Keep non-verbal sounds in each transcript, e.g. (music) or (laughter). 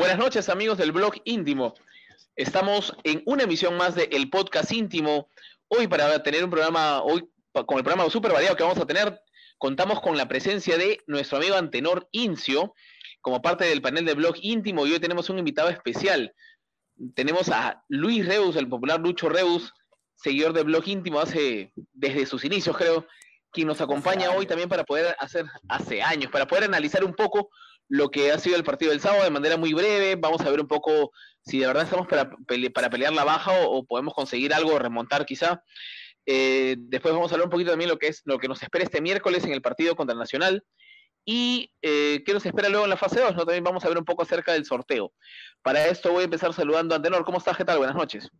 Buenas noches amigos del blog íntimo. Estamos en una emisión más de El Podcast Íntimo. Hoy para tener un programa, hoy con el programa súper variado que vamos a tener, contamos con la presencia de nuestro amigo Antenor Incio como parte del panel de blog íntimo y hoy tenemos un invitado especial. Tenemos a Luis Reus, el popular Lucho Reus, seguidor de blog íntimo hace desde sus inicios creo, quien nos acompaña hoy también para poder hacer, hace años, para poder analizar un poco lo que ha sido el partido del sábado de manera muy breve. Vamos a ver un poco si de verdad estamos para, para pelear la baja o, podemos conseguir algo, remontar quizá. Eh, después vamos a hablar un poquito también lo que es lo que nos espera este miércoles en el partido contra el Nacional y eh, qué nos espera luego en la fase 2. ¿no? También vamos a ver un poco acerca del sorteo. Para esto voy a empezar saludando a Antenor. ¿Cómo estás? ¿Qué tal? Buenas noches.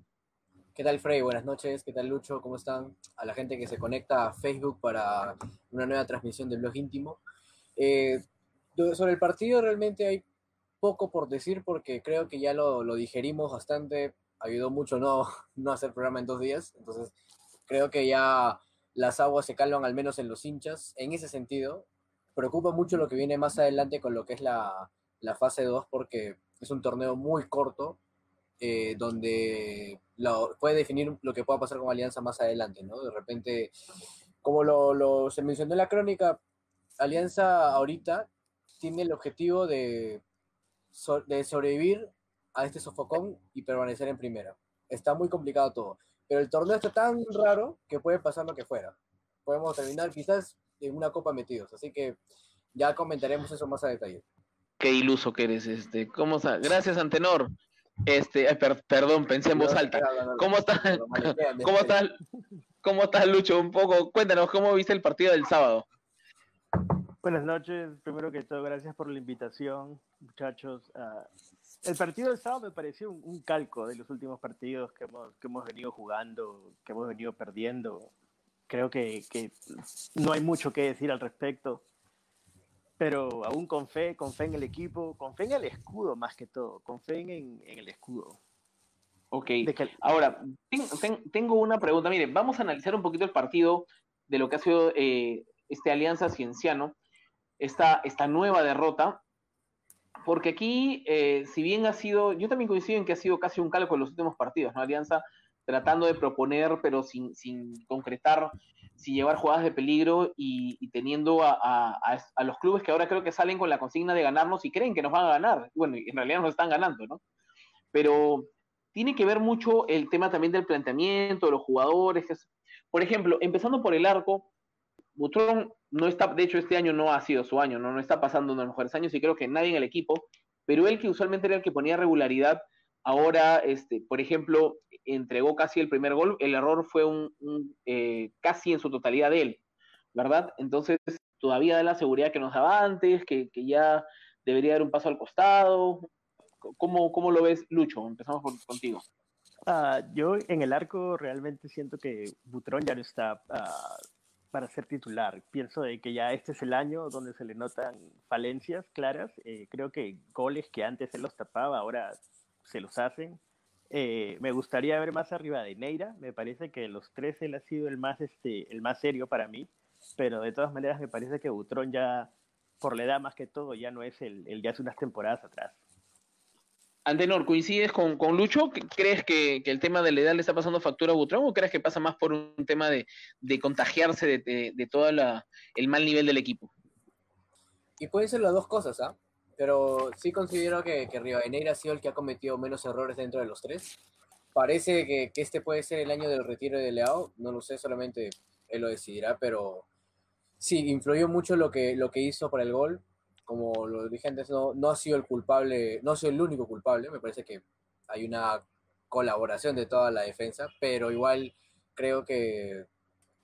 ¿Qué tal, Frey? Buenas noches. ¿Qué tal, Lucho? ¿Cómo están? A la gente que se conecta a Facebook para una nueva transmisión del blog íntimo. Eh, sobre el partido realmente hay poco por decir porque creo que ya lo, lo, digerimos bastante. Ayudó mucho no, (laughs) no hacer programa en dos días. Entonces, creo que ya las aguas se calman al menos en los hinchas. En ese sentido, preocupa mucho lo que viene más adelante con lo que es la, la fase 2 porque es un torneo muy corto eh, donde lo, puede definir lo que pueda pasar con Alianza más adelante, ¿no? De repente, como lo, lo, se mencionó en la crónica, Alianza ahorita tiene el objetivo de, de sobrevivir a este sofocón y permanecer en primera. Está muy complicado todo, pero el torneo está tan raro que puede pasar lo que fuera. Podemos terminar quizás en una copa metidos, así que ya comentaremos eso más a detalle. Qué iluso que eres, este. ¿Cómo está? Gracias, Antenor. Este, perdón, pensé en voz alta. ¿Cómo estás? ¿Cómo estás? ¿Cómo estás, Lucho? Un poco, cuéntanos, ¿cómo viste el partido del sábado? Buenas noches, primero que todo, gracias por la invitación, muchachos. Uh, el partido del sábado me pareció un, calco de los últimos partidos que hemos, que hemos venido jugando, que hemos venido perdiendo. Creo que, que no hay mucho que decir al respecto pero aún con fe, con fe en el equipo, con fe en el escudo más que todo, con fe en, el escudo. Ok, ahora, tengo una pregunta, mire, vamos a analizar un poquito el partido de lo que ha sido eh, este Alianza Cienciano, esta, esta nueva derrota, porque aquí, eh, si bien ha sido, yo también coincido en que ha sido casi un calco en los últimos partidos, ¿no? Alianza tratando de proponer, pero sin, sin concretar, sin llevar jugadas de peligro y, teniendo a, los clubes que ahora creo que salen con la consigna de ganarnos y creen que nos van a ganar. Bueno, en realidad nos están ganando, ¿no? Pero tiene que ver mucho el tema también del planteamiento, de los jugadores. por ejemplo, empezando por el arco, Butrón no está, de hecho este año no ha sido su año, no, no está pasando uno de los mejores años y creo que nadie en el equipo, pero él que usualmente era el que ponía regularidad, Ahora, este, por ejemplo, entregó casi el primer gol, el error fue un, eh, casi en su totalidad de él, ¿verdad? Entonces, todavía da la seguridad que nos daba antes, que, ya debería dar un paso al costado. ¿Cómo, cómo lo ves, Lucho? Empezamos contigo. Ah, yo en el arco realmente siento que Butrón ya no está ah, para ser titular. Pienso de que ya este es el año donde se le notan falencias claras. Eh, creo que goles que antes él los tapaba, ahora se los hacen. Eh, me gustaría ver más arriba de Neira. Me parece que de los tres él ha sido el más, este, el más serio para mí. Pero de todas maneras me parece que Butrón ya, por la edad más que todo, ya no es el, el hace unas temporadas atrás. Antenor, ¿coincides con, con Lucho? ¿Crees que, el tema de la edad le está pasando factura a Butrón o crees que pasa más por un tema de, de contagiarse de, de, todo el mal nivel del equipo? Y pueden ser las dos cosas, ¿ah? pero sí considero que, que Rivadeneira ha sido el que ha cometido menos errores dentro de los tres. Parece que, que, este puede ser el año del retiro de Leao, no lo sé, solamente él lo decidirá, pero sí, influyó mucho lo que, lo que hizo para el gol. Como lo dije no, no ha sido el culpable, no ha sido el único culpable, me parece que hay una colaboración de toda la defensa, pero igual creo que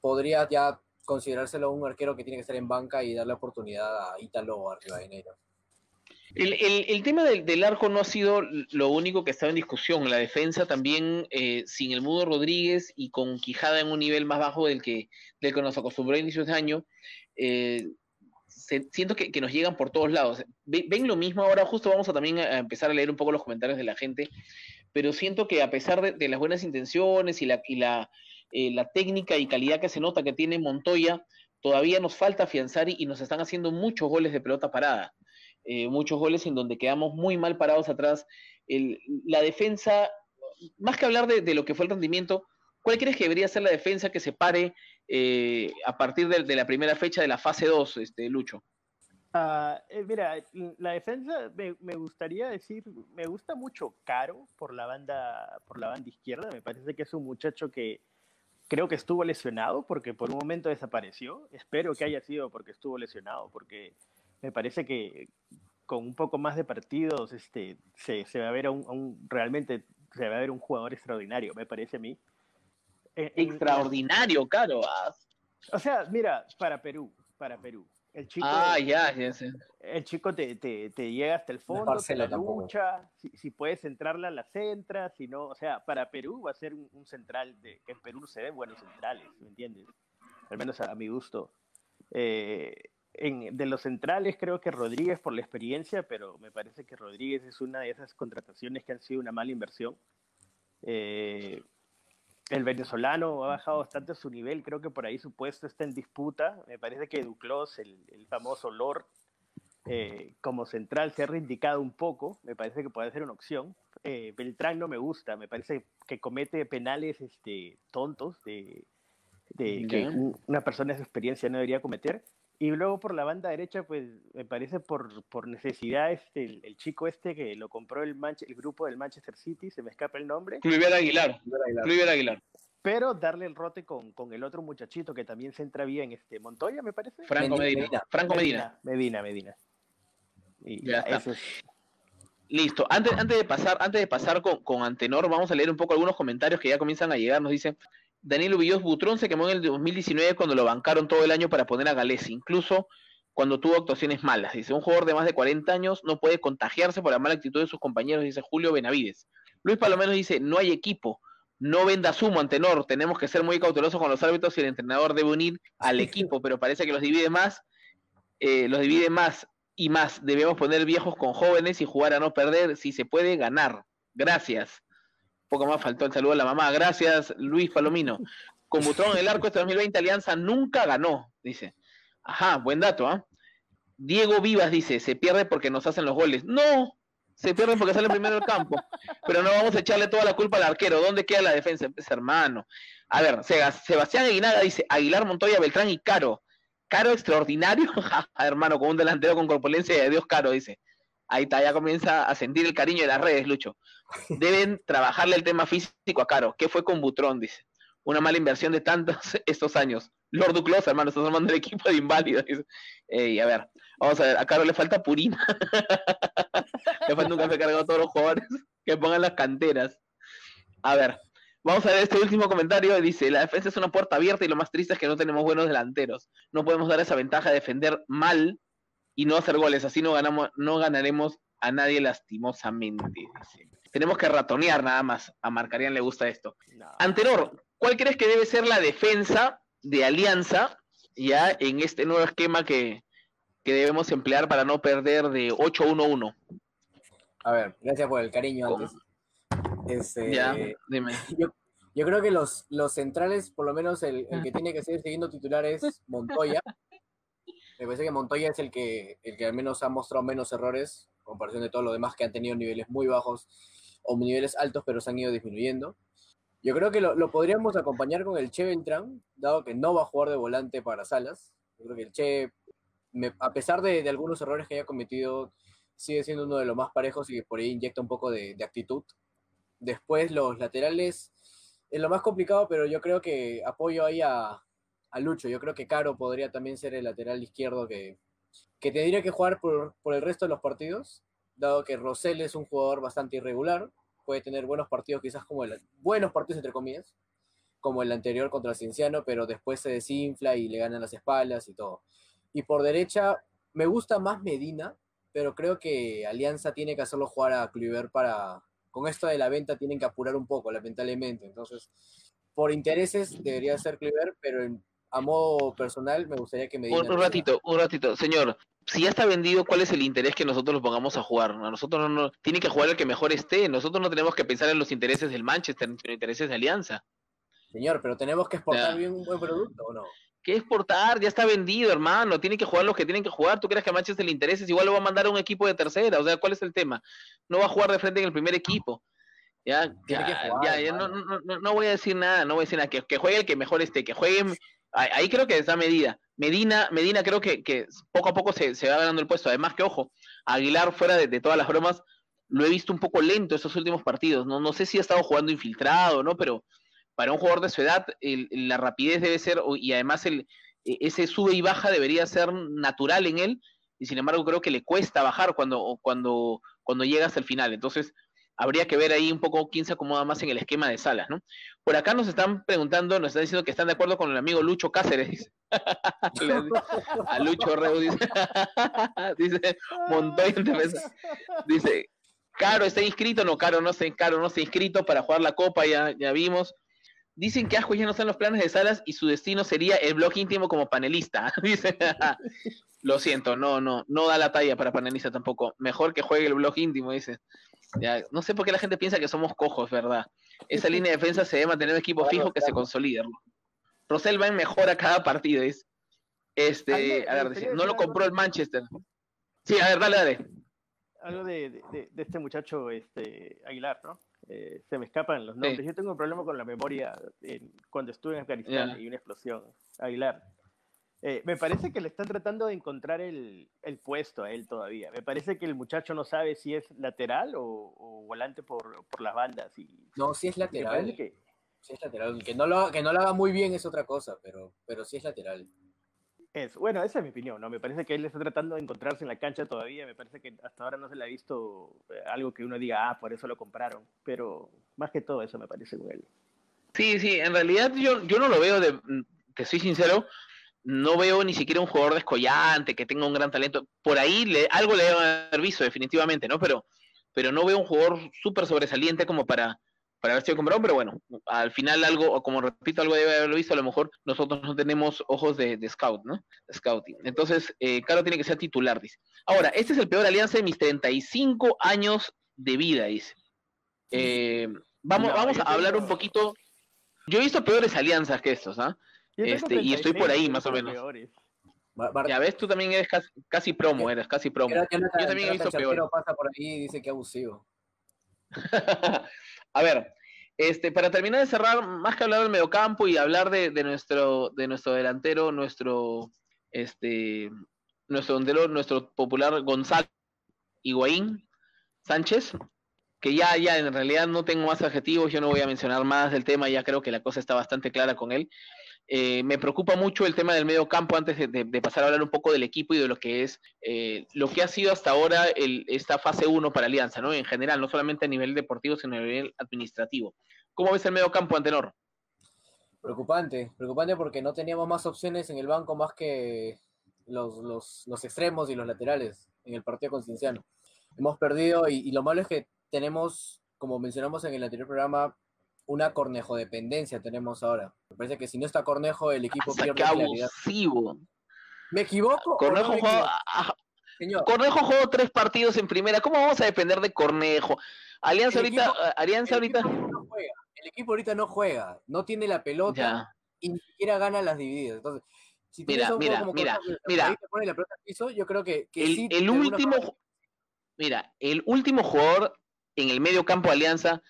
podría ya considerárselo un arquero que tiene que estar en banca y darle oportunidad a Ítalo o a Rivadeneira. El, el, tema del, arco no ha sido lo único que estaba en discusión. La defensa también, eh, sin el Mudo Rodríguez y con Quijada en un nivel más bajo del que, del que nos acostumbró a inicios de año, eh, siento que, nos llegan por todos lados. Ven, lo mismo ahora, justo vamos a también a empezar a leer un poco los comentarios de la gente, pero siento que a pesar de, las buenas intenciones y, la, la, eh, la técnica y calidad que se nota que tiene Montoya, todavía nos falta afianzar y, y nos están haciendo muchos goles de pelota parada. eh, muchos goles en donde quedamos muy mal parados atrás. la defensa, más que hablar de, lo que fue el rendimiento, ¿cuál crees que debería ser la defensa que se pare eh, a partir de, la primera fecha de la fase 2, este, Lucho? Ah, eh, mira, la defensa me, gustaría decir, me gusta mucho Caro por la banda, por la banda izquierda. Me parece que es un muchacho que creo que estuvo lesionado porque por un momento desapareció. Espero que haya sido porque estuvo lesionado, porque me parece que con un poco más de partidos este, se, se va a ver un, realmente se va a ver un jugador extraordinario, me parece a mí. Extraordinario, Caro. O sea, mira, para Perú, para Perú. El chico, ah, ya, ya El chico te, te, te, llega hasta el fondo, te la lucha, si, si, puedes centrarla, la centra, si no, o sea, para Perú va a ser un, central, de, que en Perú se ven buenos centrales, ¿me entiendes? Al menos a, mi gusto. Eh, en, de los centrales creo que Rodríguez por la experiencia, pero me parece que Rodríguez es una de esas contrataciones que han sido una mala inversión. Eh, el venezolano ha bajado bastante su nivel, creo que por ahí su puesto está en disputa. Me parece que Duclos, el, famoso Lord, eh, como central se ha reindicado un poco, me parece que puede ser una opción. Eh, Beltrán no me gusta, me parece que comete penales este, tontos de, que una persona de su experiencia no debería cometer. Y luego por la banda derecha, pues me parece por, por necesidad este, el, chico este que lo compró el, el grupo del Manchester City, se me escapa el nombre. Kluivert Aguilar. Kluivert Aguilar. Pero darle el rote con, con, el otro muchachito que también se entra bien, este Montoya, me parece. Franco Medina. Franco Medina. Medina, Medina. Y ya está. Listo. Antes, antes de pasar, antes de pasar con, con Antenor, vamos a leer un poco algunos comentarios que ya comienzan a llegar. Nos dicen, Daniel Villos Butrón se quemó en el 2019 cuando lo bancaron todo el año para poner a Galés, incluso cuando tuvo actuaciones malas. Dice, un jugador de más de 40 años no puede contagiarse por la mala actitud de sus compañeros, dice Julio Benavides. Luis Palomeno dice, no hay equipo, no venda sumo, Antenor, tenemos que ser muy cautelosos con los árbitros y el entrenador debe unir al equipo, (laughs) pero parece que los divide más, eh, los divide más y más. Debemos poner viejos con jóvenes y jugar a no perder, si se puede ganar. Gracias poco más faltó el saludo a la mamá. Gracias, Luis Palomino. Con Butrón en el arco este 2020, Alianza nunca ganó, dice. Ajá, buen dato, ¿ah? Diego Vivas dice, se pierde porque nos hacen los goles. No, se pierde porque sale primero del campo. Pero no vamos a echarle toda la culpa al arquero. ¿Dónde queda la defensa? Pues, hermano. A ver, Sebastián Aguinaga dice, Aguilar, Montoya, Beltrán y Caro. Caro extraordinario, (laughs) hermano, con un delantero con corpulencia de Dios Caro, dice. Ahí está, ya comienza a sentir el cariño de las redes, Lucho. Deben (laughs) trabajarle el tema físico a Caro. ¿Qué fue con Butrón? Dice. Una mala inversión de tantos (laughs) estos años. Lord Duclos, hermano, estás armando el equipo de inválidos. Ey, a ver, vamos a ver, a Caro le falta purina. (laughs) le falta un café cargado a todos los jugadores que pongan las canteras. A ver, vamos a ver este último comentario. Dice, la defensa es una puerta abierta y lo más triste es que no tenemos buenos delanteros. No podemos dar esa ventaja de defender mal y no hacer goles. Así no, ganamos, no ganaremos a nadie lastimosamente. Tenemos que ratonear nada más. A Marcarian le gusta esto. Antenor, ¿cuál crees que debe ser la defensa de Alianza ya en este nuevo esquema que, debemos emplear para no perder de 8-1-1? A ver, gracias por el cariño antes. Este, ya, dime. (laughs) Yo, creo que los, los centrales, por lo menos el, el que tiene que seguir siguiendo titular es Montoya. (laughs) Me parece que Montoya es el que, el que al menos ha mostrado menos errores, comparación de todos los demás que han tenido niveles muy bajos o niveles altos, pero se han ido disminuyendo. Yo creo que lo, podríamos acompañar con el Che Beltrán, dado que no va a jugar de volante para Salas. Yo creo que el Che, a pesar de, algunos errores que haya cometido, sigue siendo uno de los más parejos y por ahí inyecta un poco de, de actitud. Después los laterales es lo más complicado, pero yo creo que apoyo ahí a, a Lucho. Yo creo que Caro podría también ser el lateral izquierdo que, que tendría que jugar por, el resto de los partidos, dado que Rosell es un jugador bastante irregular, puede tener buenos partidos, quizás como el, buenos partidos entre comillas, como el anterior contra Cienciano, pero después se desinfla y le ganan las espaldas y todo. Y por derecha, me gusta más Medina, pero creo que Alianza tiene que hacerlo jugar a Kluivert para, con esto de la venta tienen que apurar un poco, lamentablemente. Entonces, por intereses debería ser Kluivert, pero en, a modo personal, me gustaría que me digan. Un, ratito, un ratito, señor. Si ya está vendido, ¿cuál es el interés que nosotros lo pongamos a jugar? A nosotros no, tiene que jugar el que mejor esté. Nosotros no tenemos que pensar en los intereses del Manchester, en los intereses de Alianza. Señor, pero tenemos que exportar bien un buen producto, ¿o no? ¿Qué exportar? Ya está vendido, hermano. Tiene que jugar los que tienen que jugar. ¿Tú crees que a Manchester le interesa? Igual lo va a mandar a un equipo de tercera. O sea, ¿cuál es el tema? No va a jugar de frente en el primer equipo. Ya, ya, ya, no, no, no, voy a decir nada, no voy a decir nada. Que, que juegue el que mejor esté, que jueguen. Ahí creo que está medida. Medina, Medina creo que, que poco a poco se, se, va ganando el puesto. Además que, ojo, Aguilar fuera de, todas las bromas, lo he visto un poco lento estos últimos partidos. No, no sé si ha estado jugando infiltrado, ¿no? Pero para un jugador de su edad, la rapidez debe ser, y además el, e, ese sube y baja debería ser natural en él, y sin embargo creo que le cuesta bajar cuando, cuando, cuando llega hasta el final. Entonces, habría que ver ahí un poco quién se acomoda más en el esquema de salas, ¿no? Por acá nos están preguntando, nos están diciendo que están de acuerdo con el amigo Lucho Cáceres, (laughs) A Lucho Reu dice, (laughs) dice Montoya Dice, Caro está inscrito, no, Caro no se, Caro no se inscrito para jugar la copa, ya, ya vimos. Dicen que Ajo ya no están los planes de Salas y su destino sería el blog íntimo como panelista. (laughs) Dice, lo siento, no, no, no da la talla para panelista tampoco. Mejor que juegue el blog íntimo, dice. Ya, no sé por qué la gente piensa que somos cojos, ¿verdad? Esa línea de defensa se debe mantener un equipo fijo que se consolide. Rosell va en mejora cada partido, dice. Este, a ver, no lo compró el Manchester. Sí, a ver, dale, dale. Algo de, de, de este muchacho este, Aguilar, ¿no? Eh, se me escapan los nombres. Yo tengo un problema con la memoria cuando estuve en Afganistán y una explosión. Aguilar. Eh, me parece que le están tratando de encontrar el, el, puesto a él todavía. Me parece que el muchacho no sabe si es lateral o, volante por, por, las bandas. Y, no, si es lateral. Que, es lateral. Que no, lo, que no lo haga muy bien es otra cosa, pero, pero sí es lateral bueno, esa es mi opinión, ¿no? Me parece que él está tratando de encontrarse en la cancha todavía, me parece que hasta ahora no se le ha visto eh, algo que uno diga, ah, por eso lo compraron, pero más que todo eso me parece con él. Sí, sí, en realidad yo, yo no lo veo, de, te soy sincero, no veo ni siquiera un jugador descollante, que tenga un gran talento, por ahí le, algo le debe haber visto definitivamente, ¿no? Pero, pero no veo un jugador súper sobresaliente como para para haber sido comprado, pero bueno, al final algo, como repito, algo debe haberlo visto, a lo mejor nosotros no tenemos ojos de, scout, ¿no? scouting. Entonces, eh, Caro tiene que ser titular, dice. Ahora, este es el peor alianza de mis 35 años de vida, dice. Eh, vamos, vamos a hablar un poquito. Yo he visto peores alianzas que estos, ¿ah? Este, y estoy por ahí, más o menos. Ya ves, tú también eres casi, promo, eres casi promo. Yo también he visto peor. pasa por ahí y dice que abusivo. (laughs) A ver, este, para terminar de cerrar, más que hablar del mediocampo y hablar de, nuestro, de nuestro delantero, nuestro, este, nuestro delantero, nuestro popular Gonzalo Higuaín Sánchez, que ya, ya en realidad no tengo más adjetivos, yo no voy a mencionar más del tema, ya creo que la cosa está bastante clara con él. Eh, me preocupa mucho el tema del medio campo antes de, pasar a hablar un poco del equipo y de lo que es eh, lo que ha sido hasta ahora el, esta fase 1 para Alianza, ¿no? En general, no solamente a nivel deportivo, sino a nivel administrativo. ¿Cómo ves el medio campo, Antenor? Preocupante, preocupante porque no teníamos más opciones en el banco más que los, extremos y los laterales en el partido con Cinciano. Hemos perdido y lo malo es que tenemos, como mencionamos en el anterior programa, una Cornejo dependencia tenemos ahora. Me parece que si no está Cornejo, el equipo pierde qué abusivo. ¿Me equivoco? Cornejo jugó, Cornejo jugó tres partidos en primera. ¿Cómo vamos a depender de Cornejo? Alianza ahorita, Alianza ahorita. el equipo ahorita no juega, no tiene la pelota y ni siquiera gana las divididas. Entonces, si mira, mira, mira, mira. la pelota piso, yo creo que, el, el último, mira, el último jugador en el medio campo de Alianza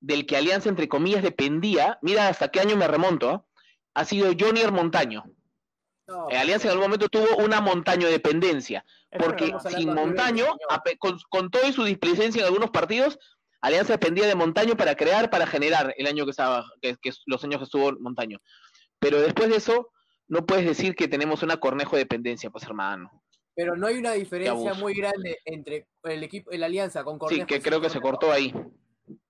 del que Alianza, entre comillas, dependía, mira hasta qué año me remonto, ¿ah? ha sido Johnny Montaño. Eh, Alianza en algún momento tuvo una montaño dependencia, porque sin Montaño, con, todo y su displicencia en algunos partidos, Alianza dependía de Montaño para crear, para generar el año que estaba, que, los años que estuvo Montaño. Pero después de eso, no puedes decir que tenemos una cornejo dependencia, pues hermano. Pero no hay una diferencia muy grande entre el equipo, la Alianza con Cornejo. Sí, que creo que se cortó ahí.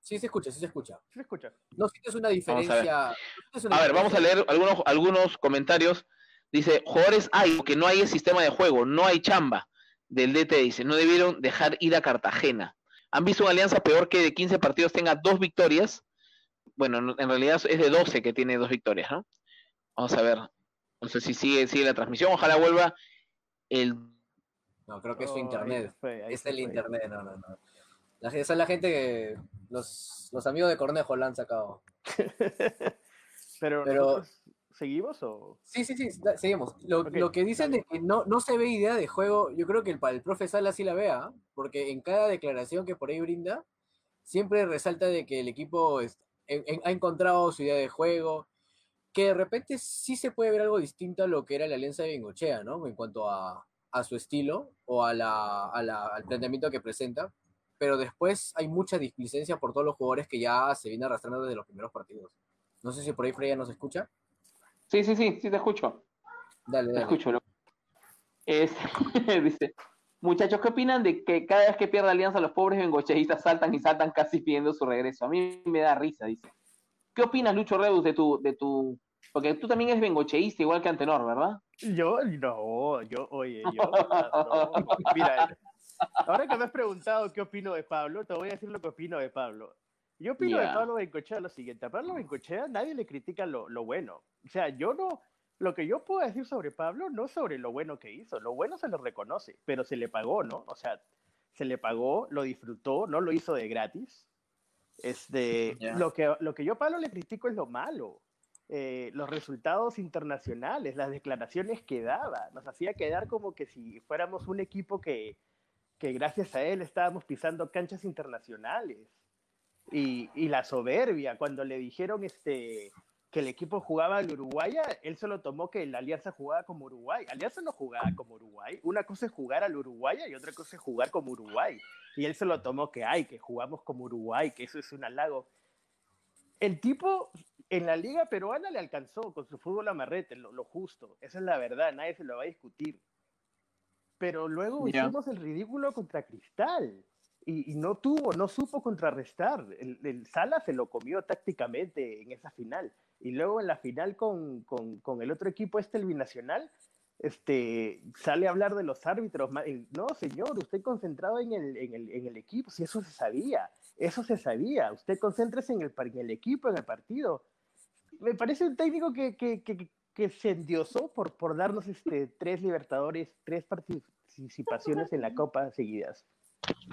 Sí se escucha, sí se escucha. se escucha. No sientes una diferencia. a ver, vamos a leer algunos, algunos comentarios. Dice, jugadores hay, que no hay el sistema de juego, no hay chamba del DT, dice, no debieron dejar ir a Cartagena. ¿Han visto una alianza peor que de 15 partidos tenga dos victorias? Bueno, en realidad es de 12 que tiene dos victorias, ¿no? Vamos a ver. No sé si sigue, sigue la transmisión, ojalá vuelva el... No, creo que es su internet. es el internet, no, no, no. La, esa es la gente que los, los amigos de Cornejo la han sacado. (laughs) Pero, ¿Seguimos o...? Sí, sí, sí, seguimos. Lo, que dicen es que no, no se ve idea de juego, yo creo que el, el profe Sala sí la vea, porque en cada declaración que por ahí brinda, siempre resalta de que el equipo ha encontrado su idea de juego, que de repente sí se puede ver algo distinto a lo que era la alianza de Bengochea, ¿no? En cuanto a, su estilo o a la, al planteamiento que presenta, pero después hay mucha displicencia por todos los jugadores que ya se viene arrastrando desde los primeros partidos. No sé si por ahí Freya nos escucha. Sí, sí, sí, sí te escucho. Dale, dale. Te escucho. Es, (laughs) dice, muchachos, ¿qué opinan de que cada vez que pierde Alianza los pobres bengocheístas saltan y saltan casi pidiendo su regreso? A mí me da risa, dice. ¿Qué opinas, Lucho Reus, de tu, de tu, porque tú también eres bengocheísta igual que Antenor, ¿verdad? Yo, no, yo, oye, yo, (laughs) mira, ahora que me has preguntado qué opino de Pablo, te voy a decir lo que opino de Pablo. Yo opino de Pablo Bencochea lo siguiente. A Pablo Bencochea nadie le critica lo, lo, bueno. O sea, yo no. Lo que yo puedo decir sobre Pablo, no sobre lo bueno que hizo. Lo bueno se lo reconoce, pero se le pagó, ¿no? O sea, se le pagó, lo disfrutó, no lo hizo de gratis. Este, lo, que, lo que yo a Pablo le critico es lo malo. Eh, los resultados internacionales, las declaraciones que daba. Nos hacía quedar como que si fuéramos un equipo que, que gracias a él estábamos pisando canchas internacionales. Y, la soberbia, cuando le dijeron este, que el equipo jugaba al Uruguay, él se lo tomó que la Alianza jugaba como Uruguay. Alianza no jugaba como Uruguay. Una cosa es jugar al Uruguay y otra cosa es jugar como Uruguay. Y él se lo tomó que, hay, que jugamos como Uruguay, que eso es un halago. El tipo en la liga peruana le alcanzó con su fútbol amarrete, lo, lo justo. Esa es la verdad, nadie se lo va a discutir. Pero luego hicimos el ridículo contra Cristal y, no tuvo, no supo contrarrestar. El, Sala se lo comió tácticamente en esa final. Y luego en la final con, con, con el otro equipo, este, el binacional, este, sale a hablar de los árbitros. No, señor, usted concentrado en el, en el, en el equipo, si eso se sabía, eso se sabía. Usted concéntrese en el, en el equipo, en el partido. Me parece un técnico que, que, que, que se endiosó por, por darnos este, tres Libertadores, tres participaciones en la Copa seguidas.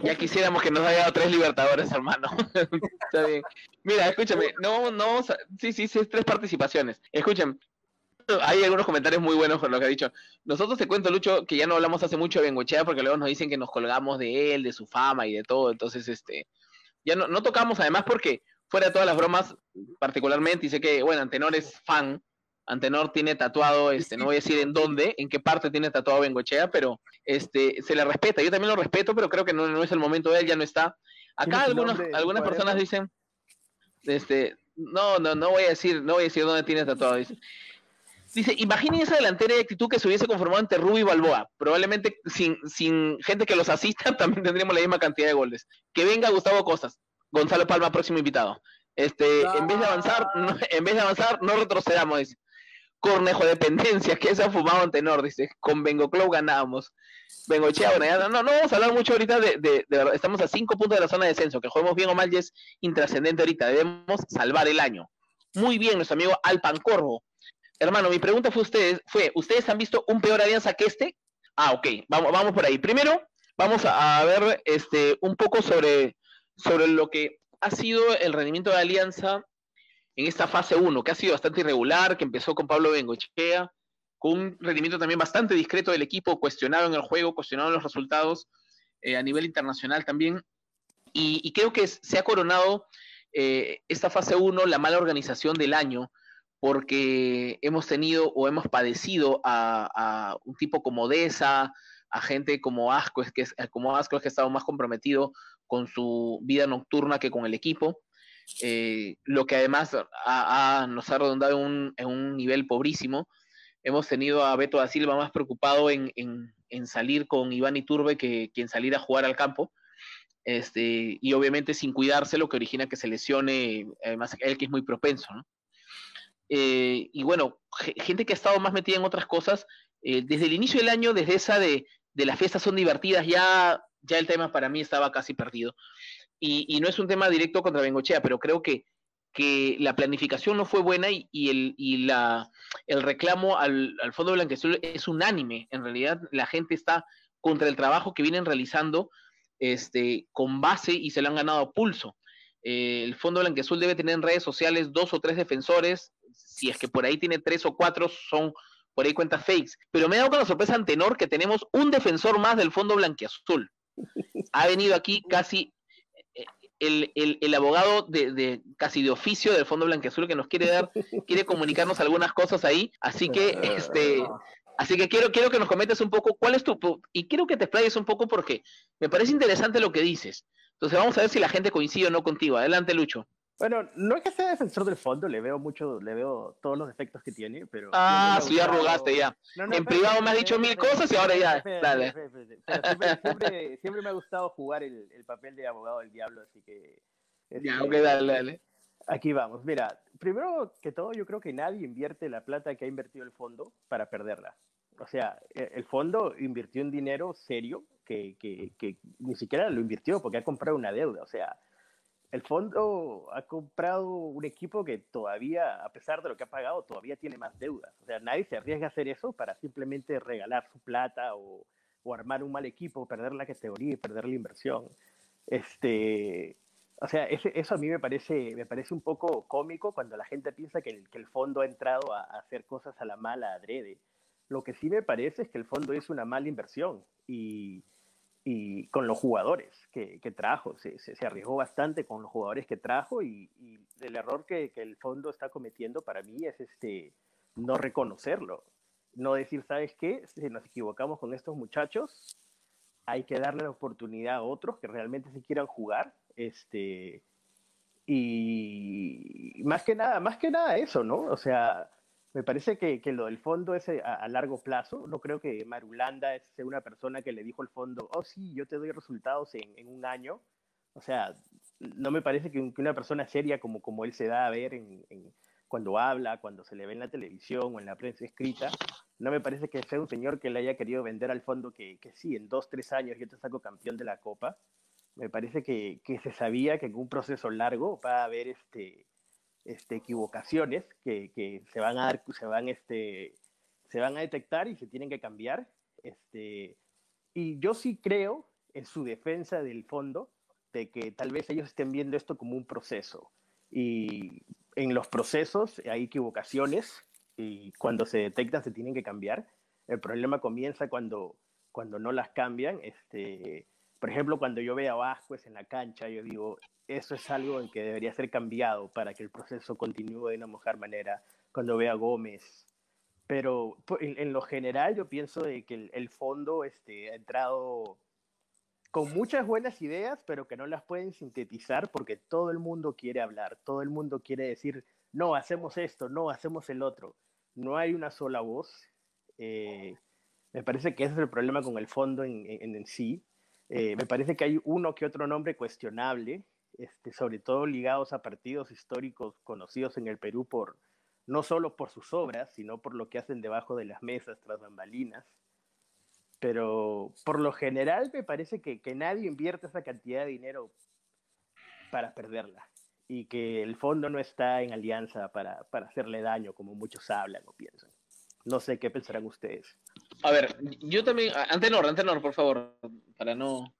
Ya quisiéramos que nos haya dado tres Libertadores, hermano. (laughs) Está bien. Mira, escúchame, no, no, sí, sí, sí, tres participaciones. Escúchame, hay algunos comentarios muy buenos con lo que ha dicho. Nosotros te cuento, Lucho, que ya no hablamos hace mucho de Bengochea porque luego nos dicen que nos colgamos de él, de su fama y de todo. Entonces, este, ya no, no tocamos, además, porque fuera de todas las bromas, particularmente, y sé que, bueno, Antenor es fan Antenor tiene tatuado, este, no voy a decir en dónde, en qué parte tiene tatuado Bengochea, pero este, se le respeta. Yo también lo respeto, pero creo que no, no es el momento de él, ya no está. Acá algunos, algunas personas dicen, este, no, no, no voy a decir, no voy a decir dónde tiene tatuado. Dice, dice imaginen esa delantera de actitud que se hubiese conformado entre Rubio y Balboa. Probablemente sin, sin gente que los asista (laughs) también tendríamos la misma cantidad de goles. Que venga Gustavo Costas, Gonzalo Palma, próximo invitado. Este, en vez de avanzar, (laughs) en vez de avanzar, no retrocedamos, dice. Cornejo Dependencia, que se ha fumado en tenor, dice, con Bengo Club ganábamos. Bengochea, bueno, no, no vamos a hablar mucho ahorita de, de, estamos a cinco puntos de la zona de descenso, que juguemos bien o mal ya es intrascendente ahorita, debemos salvar el año. Muy bien, nuestro amigo Alpan Corvo. Hermano, mi pregunta fue ustedes, fue, ¿ustedes han visto un peor alianza que este? Ah, ok, vamos, vamos por ahí. Primero, vamos a, ver este, un poco sobre, sobre lo que ha sido el rendimiento de Alianza en esta fase 1, que ha sido bastante irregular, que empezó con Pablo Bengochea, con un rendimiento también bastante discreto del equipo, cuestionado en el juego, cuestionado en los resultados eh, a nivel internacional también. Y, creo que se ha coronado eh, esta fase 1 la mala organización del año, porque hemos tenido o hemos padecido a, un tipo como Deza, a gente como Asco, es que, como Asco es que ha estado más comprometido con su vida nocturna que con el equipo. Eh, lo que además nos ha redondado en un, nivel pobrísimo. Hemos tenido a Beto da Silva más preocupado en, salir con Iván Iturbe que, quien salir a jugar al campo. Este, y obviamente sin cuidarse, lo que origina que se lesione, además él que es muy propenso. Eh, y bueno, gente que ha estado más metida en otras cosas, eh, desde el inicio del año, desde esa de, de las fiestas son divertidas, ya, ya el tema para mí estaba casi perdido y, no es un tema directo contra Bengochea, pero creo que, que la planificación no fue buena y, el, y la, el reclamo al, al Fondo Blanqueazul es unánime. En realidad, la gente está contra el trabajo que vienen realizando este, con base y se lo han ganado a pulso. Eh, el Fondo Blanqueazul debe tener en redes sociales dos o tres defensores, si es que por ahí tiene tres o cuatro, son por ahí cuentas fakes. Pero me he dado con la sorpresa en tenor que tenemos un defensor más del fondo blanquiazul. Ha venido aquí casi eh, el, el, abogado de, de, casi de oficio del Fondo Blanquiazul que nos quiere dar, (laughs) quiere comunicarnos algunas cosas ahí. Así que (laughs) este Así que quiero, quiero que nos comentes un poco cuál es tu... Y quiero que te explayes un poco porque me parece interesante lo que dices. Entonces vamos a ver si la gente coincide o no contigo. Adelante, Lucho. Bueno, no es que sea defensor del fondo, le veo mucho, le veo todos los defectos que tiene, pero... Ah, sí, ya arrugaste ya. en privado me has dicho mil cosas y ahora ya, dale. Siempre, me ha gustado jugar el, el, papel de abogado del diablo, así que... ya, este, ok, dale, dale. Aquí vamos. Mira, primero que todo, yo creo que nadie invierte la plata que ha invertido el fondo para perderla. O sea, e, el fondo invirtió un dinero serio que, que, que ni siquiera lo invirtió porque ha comprado una deuda. O sea, el fondo ha comprado un equipo que todavía, a pesar de lo que ha pagado, todavía tiene más deudas. O sea, nadie se arriesga a hacer eso para simplemente regalar su plata o, o armar un mal equipo, perder la categoría y perder la inversión. Este, o sea, eso a mí me parece, me parece un poco cómico cuando la gente piensa que el, que el fondo ha entrado a, hacer cosas a la mala adrede. Lo que sí me parece es que el fondo es una mala inversión y, y con los jugadores que, que trajo. Se, se, arriesgó bastante con los jugadores que trajo y, y el error que, que, el fondo está cometiendo para mí es este, no reconocerlo. No decir, ¿sabes qué? Si nos equivocamos con estos muchachos, hay que darle la oportunidad a otros que realmente se quieran jugar este, y más que nada, más que nada eso, ¿no? O sea, me parece que, que lo del fondo es eh, a, largo plazo. No creo que Marulanda sea una persona que le dijo al fondo, oh sí, yo te doy resultados en, en un año. O sea, no me parece que, una persona seria como, como él se da a ver en, cuando habla, cuando se le ve en la televisión o en la prensa escrita, no me parece que sea un señor que le haya querido vender al fondo que, que sí, en dos, tres años yo te saco campeón de la Copa me parece que, que, se sabía que en un proceso largo va a haber este, este, equivocaciones que, que, se van a dar, se van, este, se van a detectar y se tienen que cambiar. Este, y yo sí creo en su defensa del fondo de que tal vez ellos estén viendo esto como un proceso. Y en los procesos hay equivocaciones y cuando se detectan se tienen que cambiar. El problema comienza cuando, cuando no las cambian. Este, por ejemplo, cuando yo veo a Vázquez en la cancha, yo digo, eso es algo en que debería ser cambiado para que el proceso continúe de una mejor manera. Cuando veo a Gómez. Pero en, lo general yo pienso de que el, fondo este, ha entrado con muchas buenas ideas, pero que no las pueden sintetizar porque todo el mundo quiere hablar, todo el mundo quiere decir, no, hacemos esto, no, hacemos el otro. No hay una sola voz. Eh, me parece que ese es el problema con el fondo en, en, en sí. Eh, me parece que hay uno que otro nombre cuestionable, este, sobre todo ligados a partidos históricos conocidos en el Perú por no solo por sus obras, sino por lo que hacen debajo de las mesas tras bambalinas. Pero por lo general me parece que, que nadie invierte esa cantidad de dinero para perderla y que el fondo no está en alianza para, para hacerle daño como muchos hablan o piensan. No sé qué pensarán ustedes. A ver, yo también, Antenor, Antenor, por favor, para no...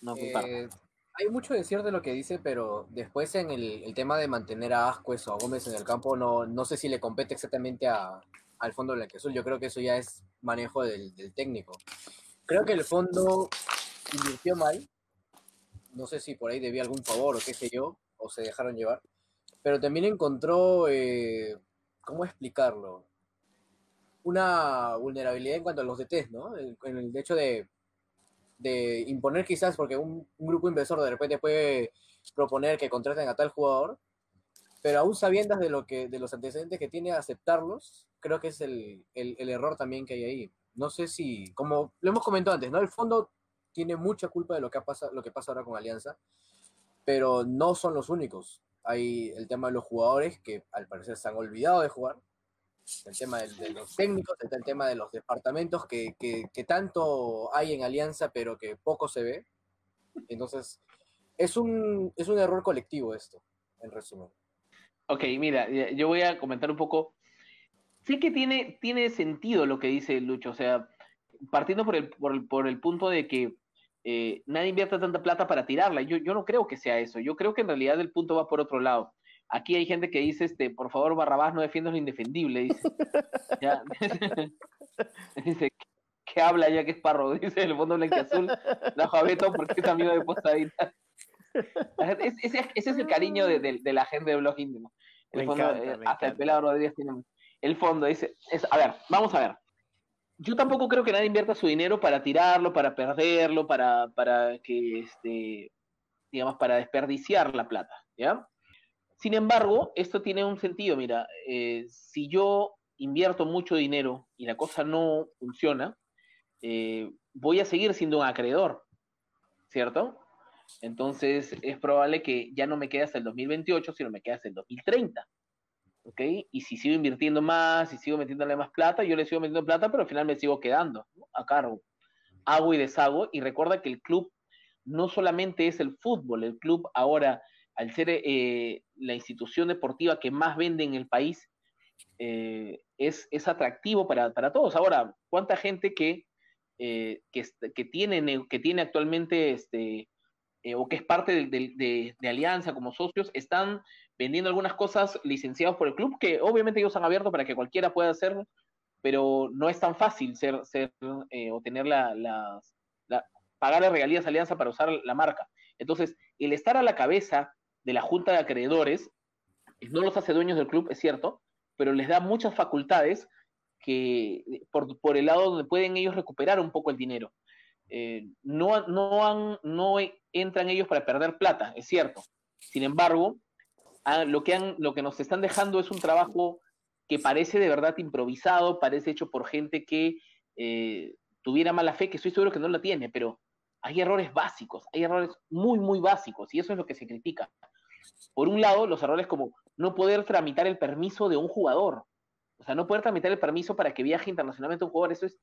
no eh, hay mucho de cierto de lo que dice, pero después en el, el, tema de mantener a Ascuez o a Gómez en el campo, no, no sé si le compete exactamente a, al fondo blanqueazul. Yo creo que eso ya es manejo del, del, técnico. Creo que el fondo invirtió mal. No sé si por ahí debía algún favor o qué sé yo, o se dejaron llevar. Pero también encontró, eh, ¿cómo explicarlo? Una vulnerabilidad en cuanto a los DTs, ¿no? En el hecho de, imponer quizás, porque un, grupo inversor de repente puede proponer que contraten a tal jugador, pero aún sabiendo de, lo que, de los antecedentes que tiene, aceptarlos, creo que es el, el, el, error también que hay ahí. No sé si, como lo hemos comentado antes, ¿no? El fondo tiene mucha culpa de lo que, ha pasado, lo que pasa ahora con Alianza, pero no son los únicos. Hay el tema de los jugadores que al parecer se han olvidado de jugar, el tema de, los técnicos, está el tema de los departamentos que, que, tanto hay en Alianza, pero que poco se ve. Entonces, es un, es un error colectivo esto, en resumen. Ok, mira, yo voy a comentar un poco. Sé que tiene, tiene sentido lo que dice Lucho, o sea, partiendo por el, por el, por el punto de que eh, nadie invierte tanta plata para tirarla. Yo, yo no creo que sea eso. Yo creo que en realidad el punto va por otro lado aquí hay gente que dice, este, por favor, Barrabás, no defiendas lo indefendible, dice. (laughs) (laughs) dice, ¿qué habla ya que es parro? (laughs) Dice el fondo blanquiazul, la Javeto, porque es amigo de postadita. Ese, es el cariño de, la gente de Blog Íntimo. El fondo, eh, hasta el pelado Rodríguez tiene el fondo. Dice, es, a ver, vamos a ver. Yo tampoco creo que nadie invierta su dinero para tirarlo, para perderlo, para, para que, este, digamos, para desperdiciar la plata, ¿ya? Sin embargo, esto tiene un sentido, mira, eh, si yo invierto mucho dinero y la cosa no funciona, eh, voy a seguir siendo un acreedor, ¿cierto? Entonces es probable que ya no me quede hasta el 2028, sino me quede hasta el 2030. ¿Ok? Y si sigo invirtiendo más, y sigo metiéndole más plata, yo le sigo metiendo plata, pero al final me sigo quedando a cargo. Hago y deshago. Y recuerda que el club no solamente es el fútbol, el club ahora, al ser eh, la institución deportiva que más vende en el país, eh, es, es, atractivo para, para, todos. Ahora, ¿cuánta gente que, eh, que, tiene, que tiene actualmente este, eh, o que es parte de, Alianza como socios, están vendiendo algunas cosas licenciadas por el club, que obviamente ellos han abierto para que cualquiera pueda hacerlo, pero no es tan fácil ser, ser o tener la, la, pagar las regalías Alianza para usar la marca. Entonces, el estar a la cabeza de la junta de acreedores no los hace dueños del club, es cierto, pero les da muchas facultades que por, por el lado donde pueden ellos recuperar un poco el dinero. Eh, no, no, han, no entran ellos para perder plata, es cierto. Sin embargo, ah, lo, que lo que nos están dejando es un trabajo que parece de verdad improvisado, parece hecho por gente que eh, tuviera mala fe, que estoy seguro que no la tiene, pero hay errores básicos, hay errores muy, muy básicos, y eso es lo que se critica. Por un lado, los errores como no poder tramitar el permiso de un jugador, o sea, no poder tramitar el permiso para que viaje internacionalmente un jugador, eso es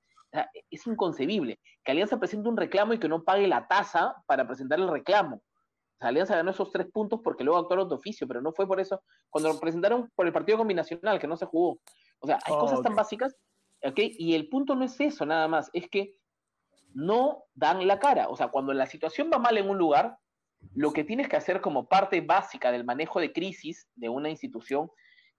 es inconcebible que Alianza presente un reclamo y que no pague la tasa para presentar el reclamo. O sea, Alianza ganó esos tres puntos porque luego actuaron de oficio, pero no fue por eso. Cuando lo presentaron por el partido combinacional, que no se jugó. O sea, hay cosas tan básicas, ¿ok? Y el punto no es eso nada más, es que no dan la cara. O sea, cuando la situación va mal en un lugar, lo que tienes que hacer como parte básica del manejo de crisis de una institución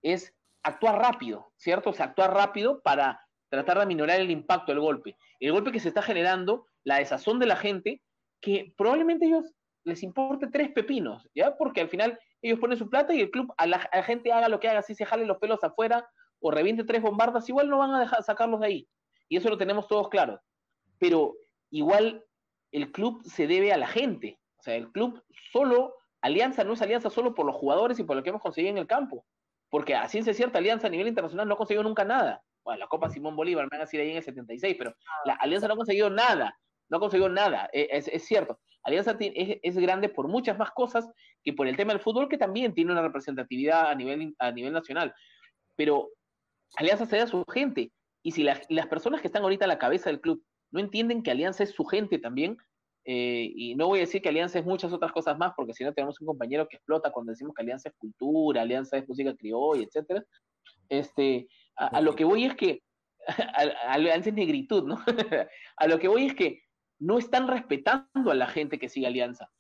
es actuar rápido, ¿cierto? O sea, actuar rápido para tratar de aminorar el impacto del golpe. El golpe que se está generando, la desazón de la gente, que probablemente ellos les importe tres pepinos, ¿ya? Porque al final ellos ponen su plata y el club, a la, gente haga lo que haga, si se jale los pelos afuera o reviente tres bombardas, igual no van a dejar sacarlos de ahí. Y eso lo tenemos todos claro. Pero igual el club se debe a la gente. O sea, el club solo, Alianza no es Alianza solo por los jugadores y por lo que hemos conseguido en el campo. Porque a ciencia cierta, Alianza a nivel internacional no ha conseguido nunca nada bueno, la Copa Simón Bolívar, me van a decir ahí en el 76, pero ah, la Alianza no ha conseguido nada, no ha conseguido nada, e, es, cierto. Alianza es, grande por muchas más cosas que por el tema del fútbol, que también tiene una representatividad a nivel, a nivel nacional. Pero Alianza se da a su gente. Y si las personas que están ahorita a la cabeza del club no entienden que Alianza es su gente también, eh, y no voy a decir que Alianza es muchas otras cosas más, porque si no tenemos un compañero que explota cuando decimos que Alianza es cultura, Alianza es música criolla, etcétera. Este, a, lo que voy es que, (laughs) a, Alianza es negritud, ¿no? (laughs) a lo que voy es que no están respetando a la gente que sigue Alianza.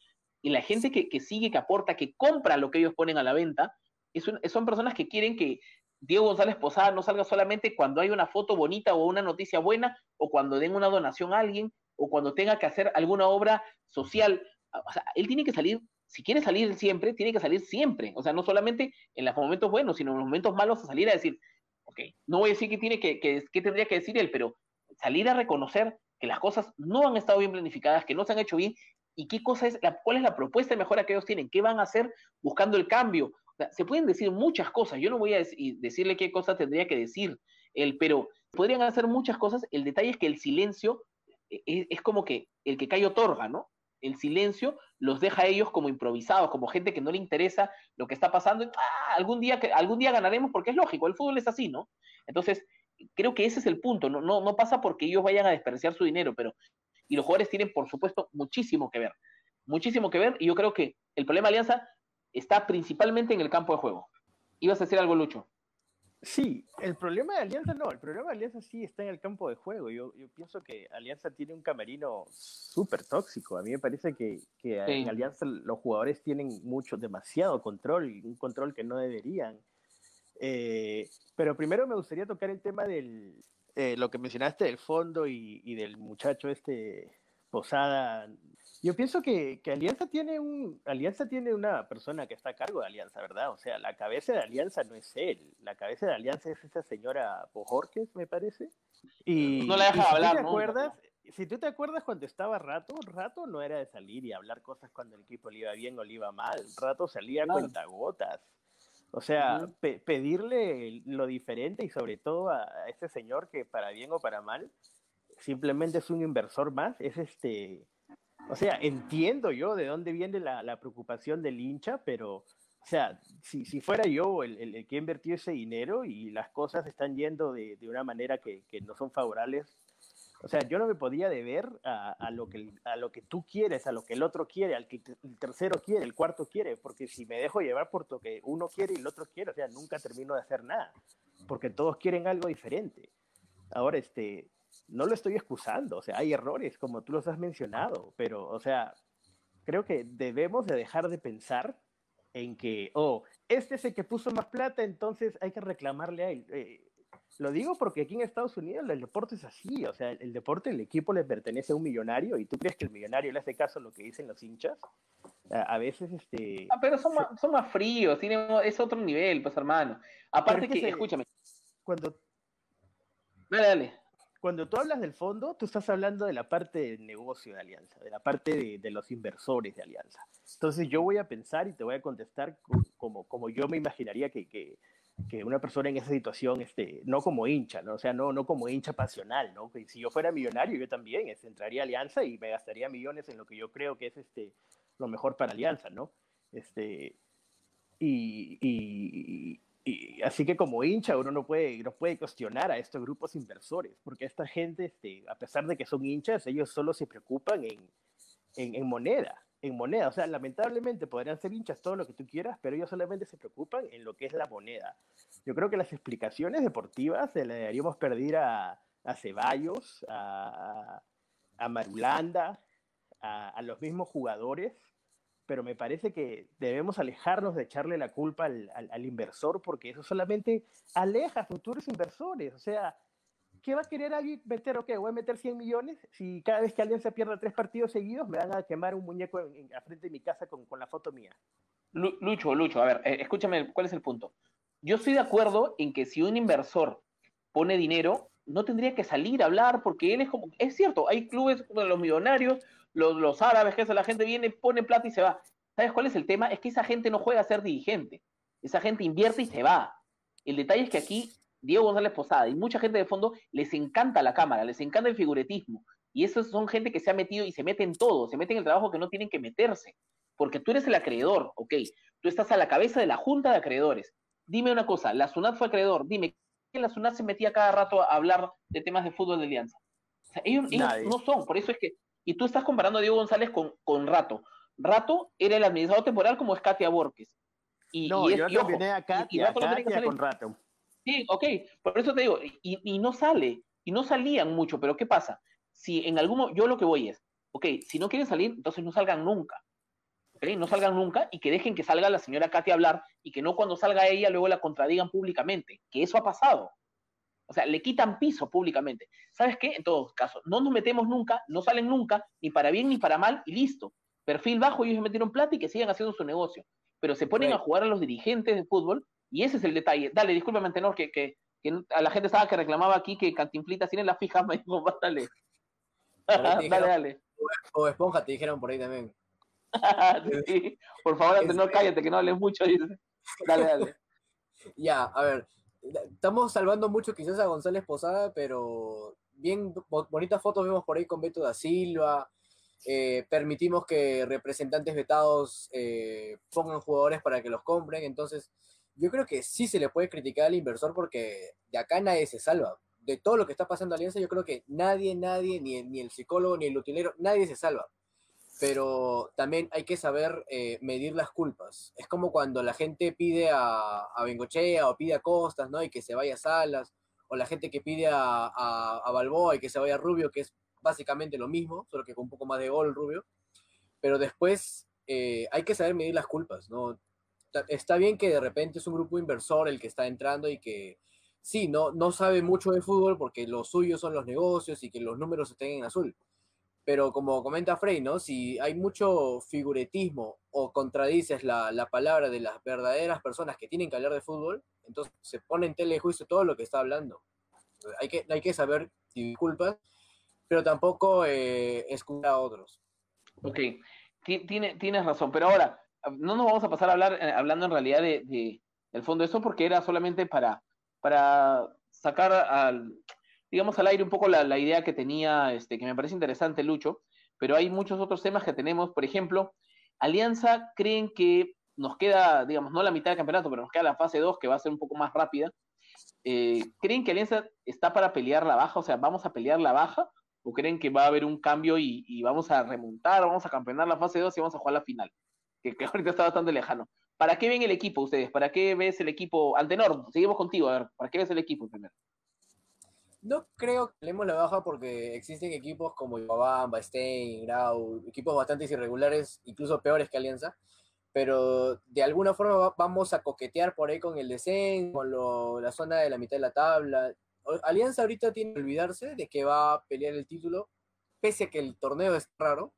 Y la gente que, sigue, que aporta, que compra lo que ellos ponen a la venta, son personas que quieren que Diego González Posada no salga solamente cuando hay una foto bonita o una noticia buena, o cuando den una donación a alguien, o cuando tenga que hacer alguna obra social. O sea, él tiene que salir, si quiere salir siempre, tiene que salir siempre. O sea, no solamente en los momentos buenos, sino en los momentos malos a salir a decir, no voy a decir que tiene que, que, tendría que decir él, pero salir a reconocer que las cosas no han estado bien planificadas, que no se han hecho bien, y qué cosa es, la, cuál es la propuesta de mejora que ellos tienen, qué van a hacer buscando el cambio. se pueden decir muchas cosas, yo no voy a decirle qué cosa tendría que decir él, pero podrían hacer muchas cosas, el detalle es que el silencio es, e, es como que el que cae otorga, ¿no? el silencio los deja a ellos como improvisados, como gente que no le interesa lo que está pasando. Ah, algún, día, algún día ganaremos porque es lógico, el fútbol es así, ¿no? Entonces, creo que ese es el punto, no, no, no pasa porque ellos vayan a desperdiciar su dinero, pero... Y los jugadores tienen, por supuesto, muchísimo que ver. Muchísimo que ver, y yo creo que el problema de Alianza está principalmente en el campo de juego. ¿Ibas a decir algo, Lucho? Sí, el problema de Alianza no, el problema de Alianza sí está en el campo de juego. Yo, yo pienso que Alianza tiene un camerino súper tóxico. A mí me parece que, que en Alianza los jugadores tienen mucho, demasiado control, un control que no deberían. Eh, pero primero me gustaría tocar el tema del, eh, lo que mencionaste del fondo y, y, del muchacho este Posada yo pienso que, que, Alianza, tiene un, Alianza tiene una persona que está a cargo de Alianza, ¿verdad? O sea, la cabeza de Alianza no es él, la cabeza de Alianza es esa señora Pojorques, me parece. Y, no la deja si hablar, tú te acuerdas, Si tú te acuerdas cuando estaba Rato, Rato no era de salir y hablar cosas cuando el equipo le iba bien o le iba mal, Rato salía claro. cuentagotas. O sea, uh -huh. pe pedirle lo diferente y sobre todo a, a este señor que para bien o para mal, simplemente es un inversor más, es este o sea, entiendo yo de dónde viene la, preocupación del hincha, pero, o sea, si, fuera yo el, que invertió ese dinero y las cosas están yendo de, una manera que, que, no son favorables, o sea, yo no me podía deber a, a, lo que, a lo que tú quieres, a lo que el otro quiere, al que el tercero quiere, el cuarto quiere, porque si me dejo llevar por lo que uno quiere y el otro quiere, o sea, nunca termino de hacer nada, porque todos quieren algo diferente. Ahora, este, no lo estoy excusando, o sea, hay errores, como tú los has mencionado, pero, o sea, creo que debemos de dejar de pensar en que, oh, este es el que puso más plata, entonces hay que reclamarle a él. Eh, lo digo porque aquí en Estados Unidos el deporte es así, o sea, el deporte, el equipo le pertenece a un millonario y tú crees que el millonario le hace caso a lo que dicen los hinchas. A, a veces, este... Ah, pero son, se... más, son más fríos, tienen, es otro nivel, pues hermano. Aparte que, que se... escúchame. Cuando... Dale, dale cuando tú hablas del fondo, tú estás hablando de la parte del negocio de Alianza, de la parte de, de, los inversores de Alianza. Entonces yo voy a pensar y te voy a contestar como, como yo me imaginaría que, que, que, una persona en esa situación, este, no como hincha, ¿no? o sea, no, no como hincha pasional, ¿no? Que si yo fuera millonario, yo también este, entraría a Alianza y me gastaría millones en lo que yo creo que es este, lo mejor para Alianza, ¿no? Este, y, y, y así que como hincha uno no puede, no puede cuestionar a estos grupos inversores, porque esta gente, este, a pesar de que son hinchas, ellos solo se preocupan en, en, en, moneda, en moneda. O sea, lamentablemente podrían ser hinchas todo lo que tú quieras, pero ellos solamente se preocupan en lo que es la moneda. Yo creo que las explicaciones deportivas se le deberíamos perder a, a Ceballos, a, a Marulanda, a, a los mismos jugadores pero me parece que debemos alejarnos de echarle la culpa al, inversor porque eso solamente aleja a futuros inversores. O sea, ¿qué va a querer alguien meter? Ok, voy a meter 100 millones si cada vez que alguien se pierda tres partidos seguidos me van a quemar un muñeco en, en, a frente de mi casa con, con la foto mía. Lucho, Lucho, a ver, eh, escúchame, ¿cuál es el punto? Yo estoy de acuerdo en que si un inversor pone dinero, no tendría que salir a hablar porque él es como, es cierto, hay clubes como los millonarios los, los árabes, que eso, la gente viene, pone plata y se va. ¿Sabes cuál es el tema? Es que esa gente no juega a ser dirigente. Esa gente invierte y se va. El detalle es que aquí Diego González Posada y mucha gente de fondo les encanta la cámara, les encanta el figuretismo. Y esos son gente que se ha metido y se mete en todo, se mete en el trabajo que no tienen que meterse. Porque tú eres el acreedor, ok. Tú estás a la cabeza de la junta de acreedores. Dime una cosa, la SUNAT fue acreedor. Dime, ¿quién la SUNAT se metía cada rato a hablar de temas de fútbol de alianza? O sea, ellos, ellos no son, por eso es que y tú estás comparando a Diego González con, con Rato. Rato era el administrador temporal como es Katia Borges. Y, no, y es, yo y ojo, a Katia, y, Rato Katia con Rato. Sí, ok, por eso te digo, y, y, no sale, y no salían mucho, pero ¿qué pasa? Si en algún yo lo que voy es, ok, si no quieren salir, entonces no salgan nunca. ¿Okay? No salgan nunca y que dejen que salga la señora Katia a hablar y que no cuando salga ella luego la contradigan públicamente, que eso ha pasado. O sea, le quitan piso públicamente. ¿Sabes qué? En todos casos, no nos metemos nunca, no salen nunca, ni para bien ni para mal, y listo. Perfil bajo, ellos metieron plata y que sigan haciendo su negocio. Pero se ponen a jugar a los dirigentes de fútbol, y ese es el detalle. Dale, discúlpame, Tenor, que, que, que a la gente estaba que reclamaba aquí que Cantinflita tiene la fija, (laughs) me dijo, (laughs) dale. dale, dale. O esponja, te dijeron por ahí también. (laughs) sí, por favor, Tenor, cállate, que no hables mucho. Dale, dale. (laughs) ya, a ver, estamos salvando mucho quizás a González Posada, pero bien bonitas fotos vemos por ahí con Beto da Silva. Eh, permitimos que representantes vetados eh, pongan jugadores para que los compren. Entonces, yo creo que sí se le puede criticar al inversor porque de acá nadie se salva. De todo lo que está pasando en Alianza, yo creo que nadie, nadie, ni, ni el psicólogo, ni el utilero, nadie se salva. Pero también hay que saber eh, medir las culpas. Es como cuando la gente pide a, a Bengochea o pide a Costas, ¿no? Y que se vaya a Salas, o la gente que pide a, a, Balboa y que se vaya a Rubio, que es básicamente lo mismo, solo que con un poco más de gol Rubio. Pero después eh, hay que saber medir las culpas, ¿no? Está bien que de repente es un grupo inversor el que está entrando y que sí, no, no sabe mucho de fútbol porque lo suyo son los negocios y que los números estén en azul. Pero como comenta Frey, ¿no? Si hay mucho figuretismo o contradices la, la, palabra de las verdaderas personas que tienen que hablar de fútbol, entonces se pone en telejuicio todo lo que está hablando. Hay que, hay que saber disculpas, pero tampoco eh, escuchar a otros. Ok, Tiene, tienes razón, pero ahora, no nos vamos a pasar a hablar eh, hablando en realidad de, de, del fondo de eso porque era solamente para, para sacar al, digamos, al aire un poco la, idea que tenía, este, que me parece interesante, Lucho, pero hay muchos otros temas que tenemos. Por ejemplo, Alianza creen que nos queda, digamos, no la mitad del campeonato, pero nos queda la fase 2, que va a ser un poco más rápida. Eh, ¿Creen que Alianza está para pelear la baja? O sea, ¿vamos a pelear la baja? ¿O creen que va a haber un cambio y, vamos a remontar, vamos a campeonar la fase 2 y vamos a jugar la final? Que, que, (laughs) ahorita está bastante lejano. ¿Para qué ven el equipo ustedes? ¿Para qué ves el equipo? Antenor, seguimos contigo, a ver, ¿para qué ves el equipo primero? No creo que leemos la baja porque existen equipos como Yobamba, Stein, Grau, equipos bastante irregulares, incluso peores que Alianza, pero de alguna forma vamos a coquetear por ahí con el descenso, con la zona de la mitad de la tabla. Alianza ahorita tiene que olvidarse de que va a pelear el título, pese a que el torneo es raro.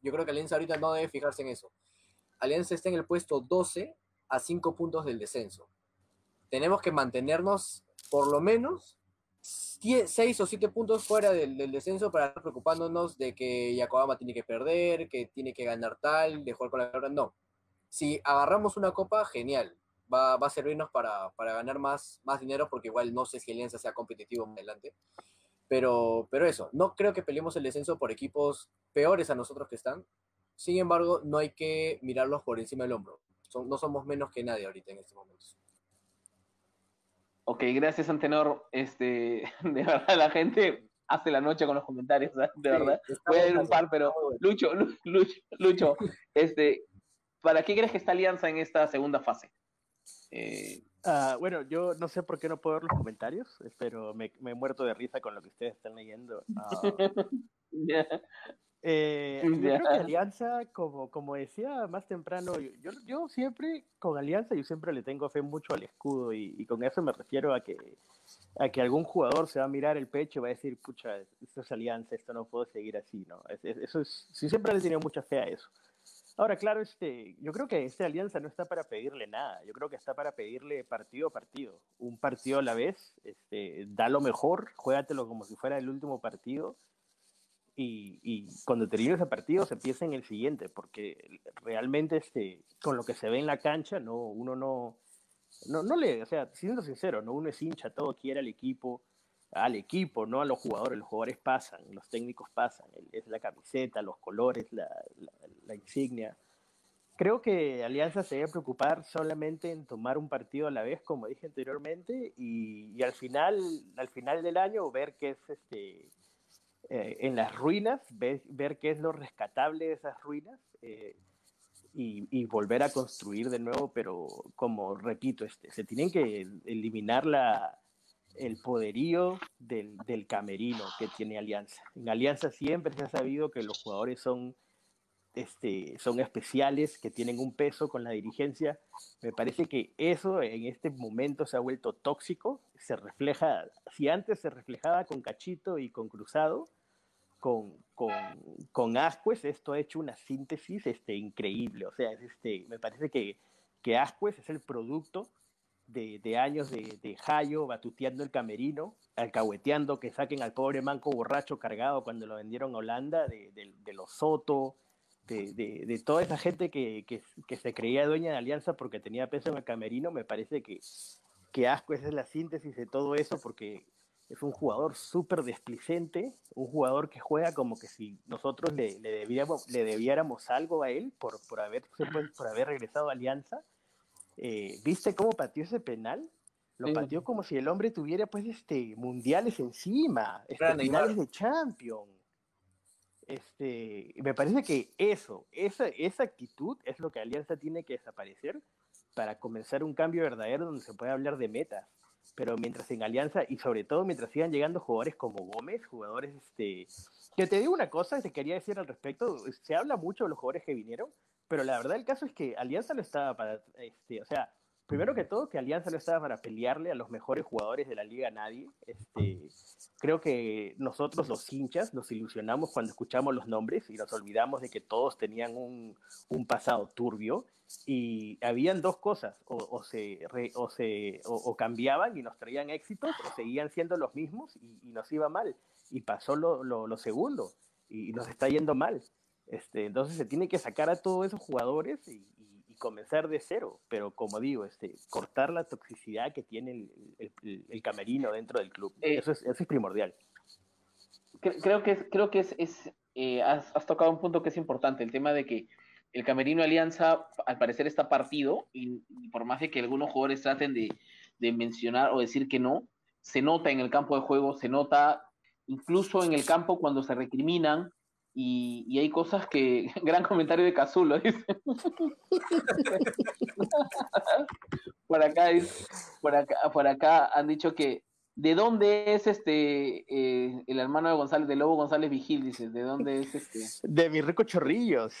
Yo creo que Alianza ahorita no debe fijarse en eso. Alianza está en el puesto 12 a 5 puntos del descenso. Tenemos que mantenernos por lo menos seis o siete puntos fuera del, descenso para estar preocupándonos de que Yacobama tiene que perder, que tiene que ganar tal, de jugar con la palabra. No. Si agarramos una copa, genial. Va, va a servirnos para, para, ganar más, más dinero, porque igual no sé si Alianza sea competitivo más adelante. Pero, pero eso, no creo que peleemos el descenso por equipos peores a nosotros que están. Sin embargo, no hay que mirarlos por encima del hombro. Son, no somos menos que nadie ahorita en este momento. Ok, gracias Antenor. Este, (laughs) de verdad la gente hace la noche con los comentarios, de verdad. Voy a ir un par, pero Lucho, Lucho, Lucho, este, ¿para qué crees que está Alianza en esta segunda fase? Eh... Uh, bueno, yo no sé por qué no puedo ver los comentarios, pero me, me he muerto de risa con lo que ustedes están leyendo. (laughs) Uh, Eh, (laughs) yo creo que Alianza, como, como decía más temprano, yo, yo siempre con Alianza, yo siempre le tengo fe mucho al escudo y, con eso me refiero a que, a que algún jugador se va a mirar el pecho y va a decir, pucha, esto es Alianza, esto no puedo seguir así, ¿no? eso es, sí, siempre le he tenido mucha fe a eso. Ahora, claro, este, yo creo que esta alianza no está para pedirle nada, yo creo que está para pedirle partido a partido, un partido a la vez, este, da lo mejor, juégatelo como si fuera el último partido y, cuando termine ese partido se empieza en el siguiente, porque realmente este, con lo que se ve en la cancha, no, uno no, no, no le, o sea, siendo sincero, no uno es hincha, todo quiere al equipo, al equipo, no a los jugadores, los jugadores pasan, los técnicos pasan, es la camiseta, los colores, la, la, insignia. Creo que Alianza se debe preocupar solamente en tomar un partido a la vez, como dije anteriormente, y, y al final, al final del año ver qué es este eh, en las ruinas, ver, ver, qué es lo rescatable de esas ruinas eh, y, volver a construir de nuevo, pero como repito, este, se tienen que eliminar la, el poderío del, del, camerino que tiene Alianza. En Alianza siempre se ha sabido que los jugadores son, este, son especiales, que tienen un peso con la dirigencia. Me parece que eso en este momento se ha vuelto tóxico, se refleja, si antes se reflejaba con Cachito y con Cruzado, con, con, con Ascuez esto ha hecho una síntesis este, increíble. O sea, este, me parece que, que Ascuez es el producto de, de años de, de Jayo batuteando el camerino, alcahueteando que saquen al pobre manco borracho cargado cuando lo vendieron a Holanda, de, los Soto, de, toda esa gente que, que, se creía dueña de Alianza porque tenía peso en el camerino, me parece que, que Ascuez es la síntesis de todo eso porque es un jugador súper desplicente, un jugador que juega como que si nosotros le, le, debíamos, le debiéramos algo a él por, por, haber, por haber regresado a Alianza. Eh, ¿Viste cómo pateó ese penal? Lo pateó como si el hombre tuviera pues este mundiales encima, este, finales de Champions. Este, me parece que eso, esa, esa actitud es lo que Alianza tiene que desaparecer para comenzar un cambio verdadero donde se pueda hablar de metas. Pero mientras en Alianza, y sobre todo mientras sigan llegando jugadores como Gómez, jugadores, este, que te digo una cosa, te quería decir al respecto, se habla mucho de los jugadores que vinieron, pero la verdad el caso es que Alianza lo estaba para, este, o sea, primero que todo, que Alianza no estaba para pelearle a los mejores jugadores de la liga a nadie. Este, creo que nosotros los hinchas nos ilusionamos cuando escuchamos los nombres y nos olvidamos de que todos tenían un, pasado turbio y habían dos cosas, o, se, o, se o, cambiaban y nos traían éxitos, o seguían siendo los mismos y, nos iba mal. Y pasó lo, lo, segundo, y, nos está yendo mal. Este, entonces se tiene que sacar a todos esos jugadores y, comenzar de cero, pero como digo, este, cortar la toxicidad que tiene el, el, camerino dentro del club. Eh, eso, es, eso, es, primordial. Creo que, creo que es, es eh, has, has, tocado un punto que es importante, el tema de que el camerino Alianza al parecer está partido y, por más de que algunos jugadores traten de, de mencionar o decir que no, se nota en el campo de juego, se nota incluso en el campo cuando se recriminan y, hay cosas que. (laughs) Gran comentario de Cazulo, dice. (laughs) por acá por acá, por acá han dicho que. ¿De dónde es este eh, el hermano de González, de Lobo González Vigil? Dice, ¿de dónde es este? (laughs) De mi rico Chorrillos.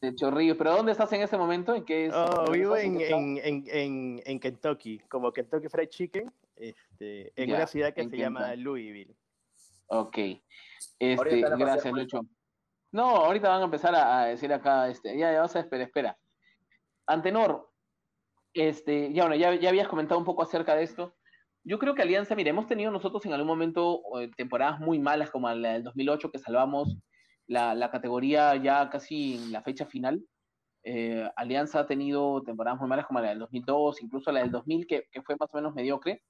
De Chorrillos, pero ¿dónde estás en ese momento? ¿En qué oh, vivo en, en, en, en, Kentucky, como Kentucky Fried Chicken, este, en una ciudad que se llama Louisville. Ok. Este, gracias, Lucho. No, ahorita van a empezar a, decir acá, este, ya, ya vas a esperar, espera. Antenor, este, ya bueno, ya, ya habías comentado un poco acerca de esto. Yo creo que Alianza, mire, hemos tenido nosotros en algún momento eh, temporadas muy malas, como la del 2008, que salvamos la, la categoría ya casi en la fecha final. Eh, Alianza ha tenido temporadas muy malas, como la del 2002, incluso la del 2000, que, que fue más o menos mediocre.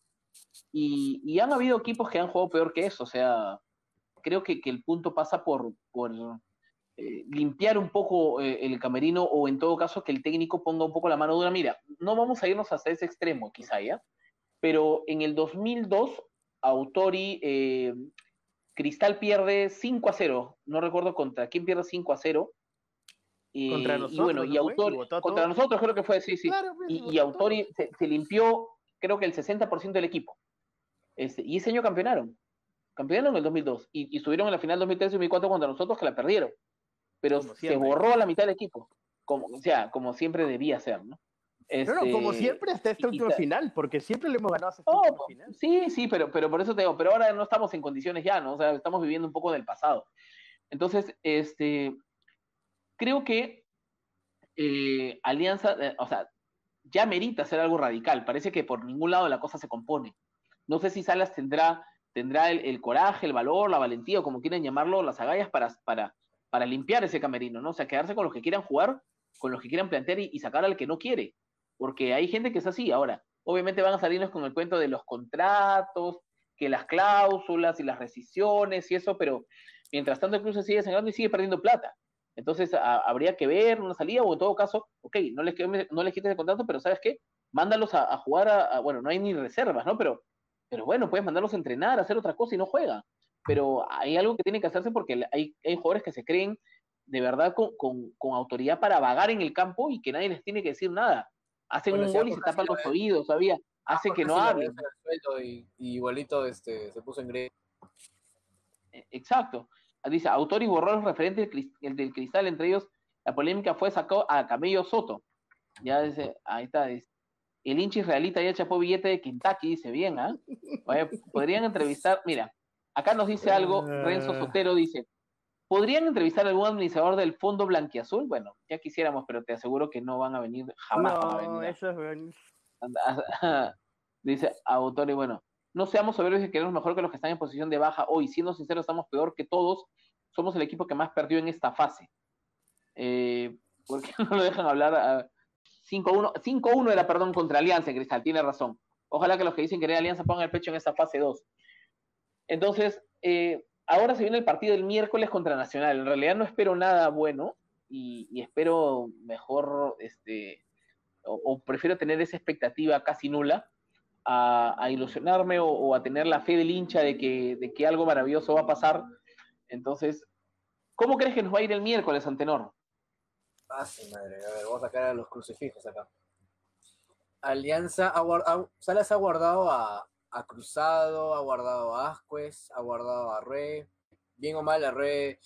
Y, y, han habido equipos que han jugado peor que eso, o sea, creo que, que el punto pasa por, por eh, limpiar un poco eh, el camerino o en todo caso que el técnico ponga un poco la mano dura. Mira, no vamos a irnos hasta ese extremo quizá ya, pero en el 2002 Autori, eh, Cristal pierde 5 a 0, no recuerdo contra quién pierde 5 a 0. contra nosotros. Y bueno, y Autori, contra nosotros creo que fue, sí, sí. Pues, y, Autori se, limpió, creo que el 60% del equipo. Este, y ese año campeonaron. Campeonaron en el 2002 y, y estuvieron en la final 2003 y 2004 contra nosotros que la perdieron pero se borró a la mitad del equipo, como, o sea, como siempre debía ser, ¿no? Este, como siempre hasta este último final, porque siempre le hemos ganado hasta este último final. Sí, sí, pero, pero por eso te digo, pero ahora no estamos en condiciones ya, ¿no? O sea, estamos viviendo un poco del pasado. Entonces, este, creo que eh, Alianza, eh, o sea, ya merita hacer algo radical. Parece que por ningún lado la cosa se compone. No sé si Salas tendrá, tendrá el, coraje, el valor, la valentía, o como quieran llamarlo, las agallas para, para, para limpiar ese camerino, ¿no? O sea, quedarse con los que quieran jugar, con los que quieran plantear y, sacar al que no quiere. Porque hay gente que es así. Ahora, obviamente van a salirnos con el cuento de los contratos, que las cláusulas y las rescisiones y eso, pero mientras tanto el club se sigue sangrando y sigue perdiendo plata. Entonces habría que ver una salida o en todo caso, ok, no les, no les quites el contrato, pero ¿sabes qué? Mándalos a, jugar a, bueno, no hay ni reservas, ¿no? Pero, pero bueno, puedes mandarlos a entrenar, a hacer otra cosa y no juegan pero hay algo que tiene que hacerse porque hay, hay jugadores que se creen de verdad con, con, autoridad para vagar en el campo y que nadie les tiene que decir nada. Hacen un gol y se tapan los oídos, ¿sabía? Ah, Hacen que no hablen. Y, igualito este, se puso en grego. E, exacto. Dice, autor y borró los referentes del, cristal, entre ellos la polémica fue sacó a Camello Soto. Ya dice, ahí está, dice, el hincha israelita ya chapó billete de Kentucky, dice bien, ¿ah? Podrían entrevistar, mira, Acá nos dice algo, Renzo ah. Sotero dice, ¿podrían entrevistar a algún administrador del Fondo Blanquiazul? Bueno, ya quisiéramos, pero te aseguro que no van a venir, jamás no, Eso es (laughs) dice autor y bueno, no seamos soberbios y queremos mejor que los que están en posición de baja hoy. Siendo sinceros, estamos peor que todos. Somos el equipo que más perdió en esta fase. Eh, ¿Por qué (laughs) no lo dejan hablar? 5-1 5-1 era, perdón, contra Alianza, Cristal, tiene razón. Ojalá que los que dicen que era Alianza pongan el pecho en esta fase 2. Entonces, eh, ahora se viene el partido del miércoles contra Nacional. En realidad no espero nada bueno y, espero mejor, este, o, prefiero tener esa expectativa casi nula a, ilusionarme o, a tener la fe del hincha de que, de que algo maravilloso va a pasar. Entonces, ¿Cómo crees que nos va a ir el miércoles, Antenor? Ah, sí, madre. A ver, vamos a sacar a los crucifijos acá. Alianza, ha, Salas ha guardado a, Cruzado, ha guardado a Ascuez, ha guardado a Re. Bien o mal, a Re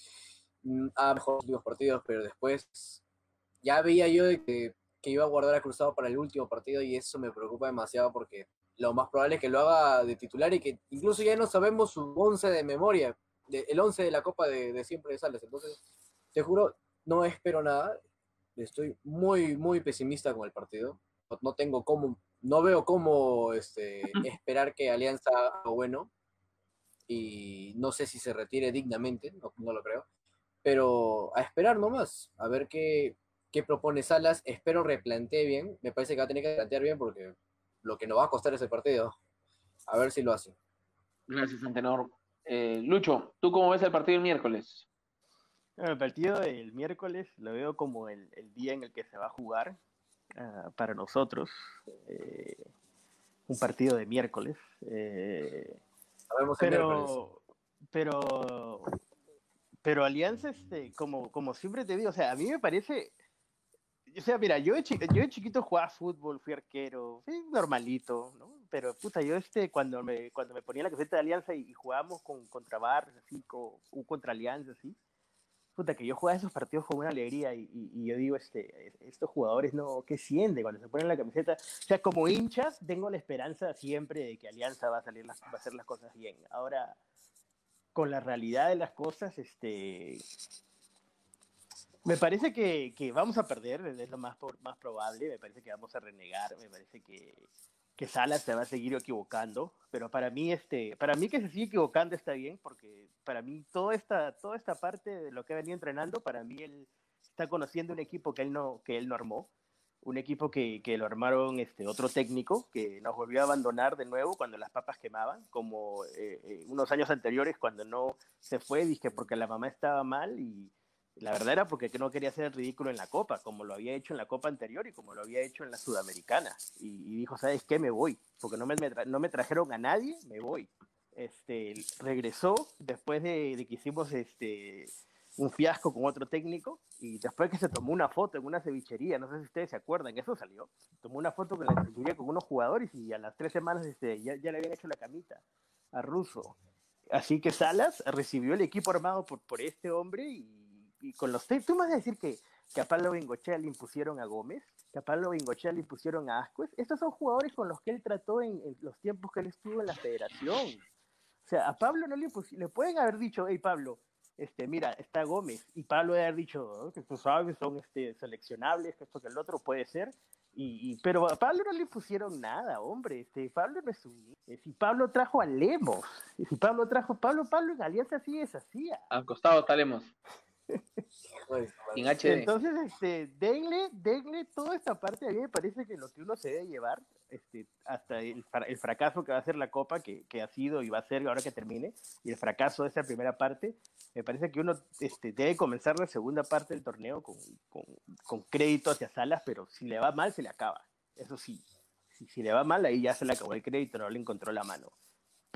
mm, ha mejorado los últimos partidos, pero después ya veía yo de que, que, iba a guardar a Cruzado para el último partido y eso me preocupa demasiado porque lo más probable es que lo haga de titular y que incluso ya no sabemos su 11 de memoria, el 11 de la Copa de, de siempre de Salas. Entonces, te juro, no espero nada. Estoy muy, muy pesimista con el partido. No tengo cómo, no veo cómo este, (laughs) esperar que Alianza haga bueno. Y no sé si se retire dignamente, no, lo creo, pero a esperar nomás, a ver qué, qué propone Salas, espero replantee bien, me parece que va a tener que plantear bien porque lo que nos va a costar ese partido, a ver si lo hace. Gracias, Antenor. Eh, Lucho, ¿tú cómo ves el partido el miércoles? El partido del miércoles lo veo como el, el, día en el que se va a jugar. Ah, para nosotros. Eh, un partido de miércoles. Eh, pero, pero, pero Alianza, este, como, como siempre te digo, o sea, a mí me parece, o sea, mira, yo de, yo chiquito jugaba fútbol, fui arquero, normalito, ¿no? Pero puta, yo este, cuando me, cuando me ponía la camiseta de Alianza y, jugábamos con, contra Bar, así, con, contra Alianza, así, puta, que yo jugaba esos partidos con una alegría y, yo digo, este, estos jugadores no, ¿qué sienten cuando se ponen la camiseta? O sea, como hinchas tengo la esperanza siempre de que Alianza va a, salir va a hacer las cosas bien. Ahora, con la realidad de las cosas, este, me parece que, que vamos a perder, es lo más, más probable, me parece que vamos a renegar, me parece que que Salas se va a seguir equivocando, pero para mí este, para mí que se sigue equivocando está bien, porque para mí toda esta, toda esta parte de lo que venía entrenando, para mí él está conociendo un equipo que él no, que él no armó, un equipo que, que lo armaron este, otro técnico, que nos volvió a abandonar de nuevo cuando las papas quemaban, como eh, eh, unos años anteriores cuando no se fue, dije porque la mamá estaba mal y la verdad era porque no quería hacer el ridículo en la Copa, como lo había hecho en la Copa anterior y como lo había hecho en la Sudamericana. Y, dijo, ¿sabes qué? Me voy, porque no me, no me trajeron a nadie, me voy. Este, regresó después de, que hicimos este, un fiasco con otro técnico y después que se tomó una foto en una cevichería, no sé si ustedes se acuerdan, eso salió. Tomó una foto con la cevichería con unos jugadores y a las tres semanas este, ya, ya le habían hecho la camita a Russo. Así que Salas recibió el equipo armado por, por este hombre y con los Tú me vas a decir que, que a Pablo Bengochea le impusieron a Gómez, que a Pablo Bengochea le impusieron a Ascuez. Estos son jugadores con los que él trató en, los tiempos que él estuvo en la federación. O sea, a Pablo no le impusieron, le pueden haber dicho, hey Pablo, este, mira, está Gómez, y Pablo debe haber dicho que tú sabes, son este, seleccionables, que esto que el otro puede ser, y, pero a Pablo no le impusieron nada, hombre, este, Pablo no es un... Si Pablo trajo a Lemos, si Pablo trajo, Pablo, Pablo en Alianza sí es así. Al está Lemos. Entonces, este, denle, denle toda esta parte. A mí me parece que lo que uno se debe llevar, este, hasta el, el fracaso que va a ser la Copa, que, que, ha sido y va a ser ahora que termine, y el fracaso de esa primera parte, me parece que uno este, debe comenzar la segunda parte del torneo con, con, con crédito hacia Salas, pero si le va mal, se le acaba. Eso sí, si, si le va mal, ahí ya se le acabó el crédito, no le encontró la mano.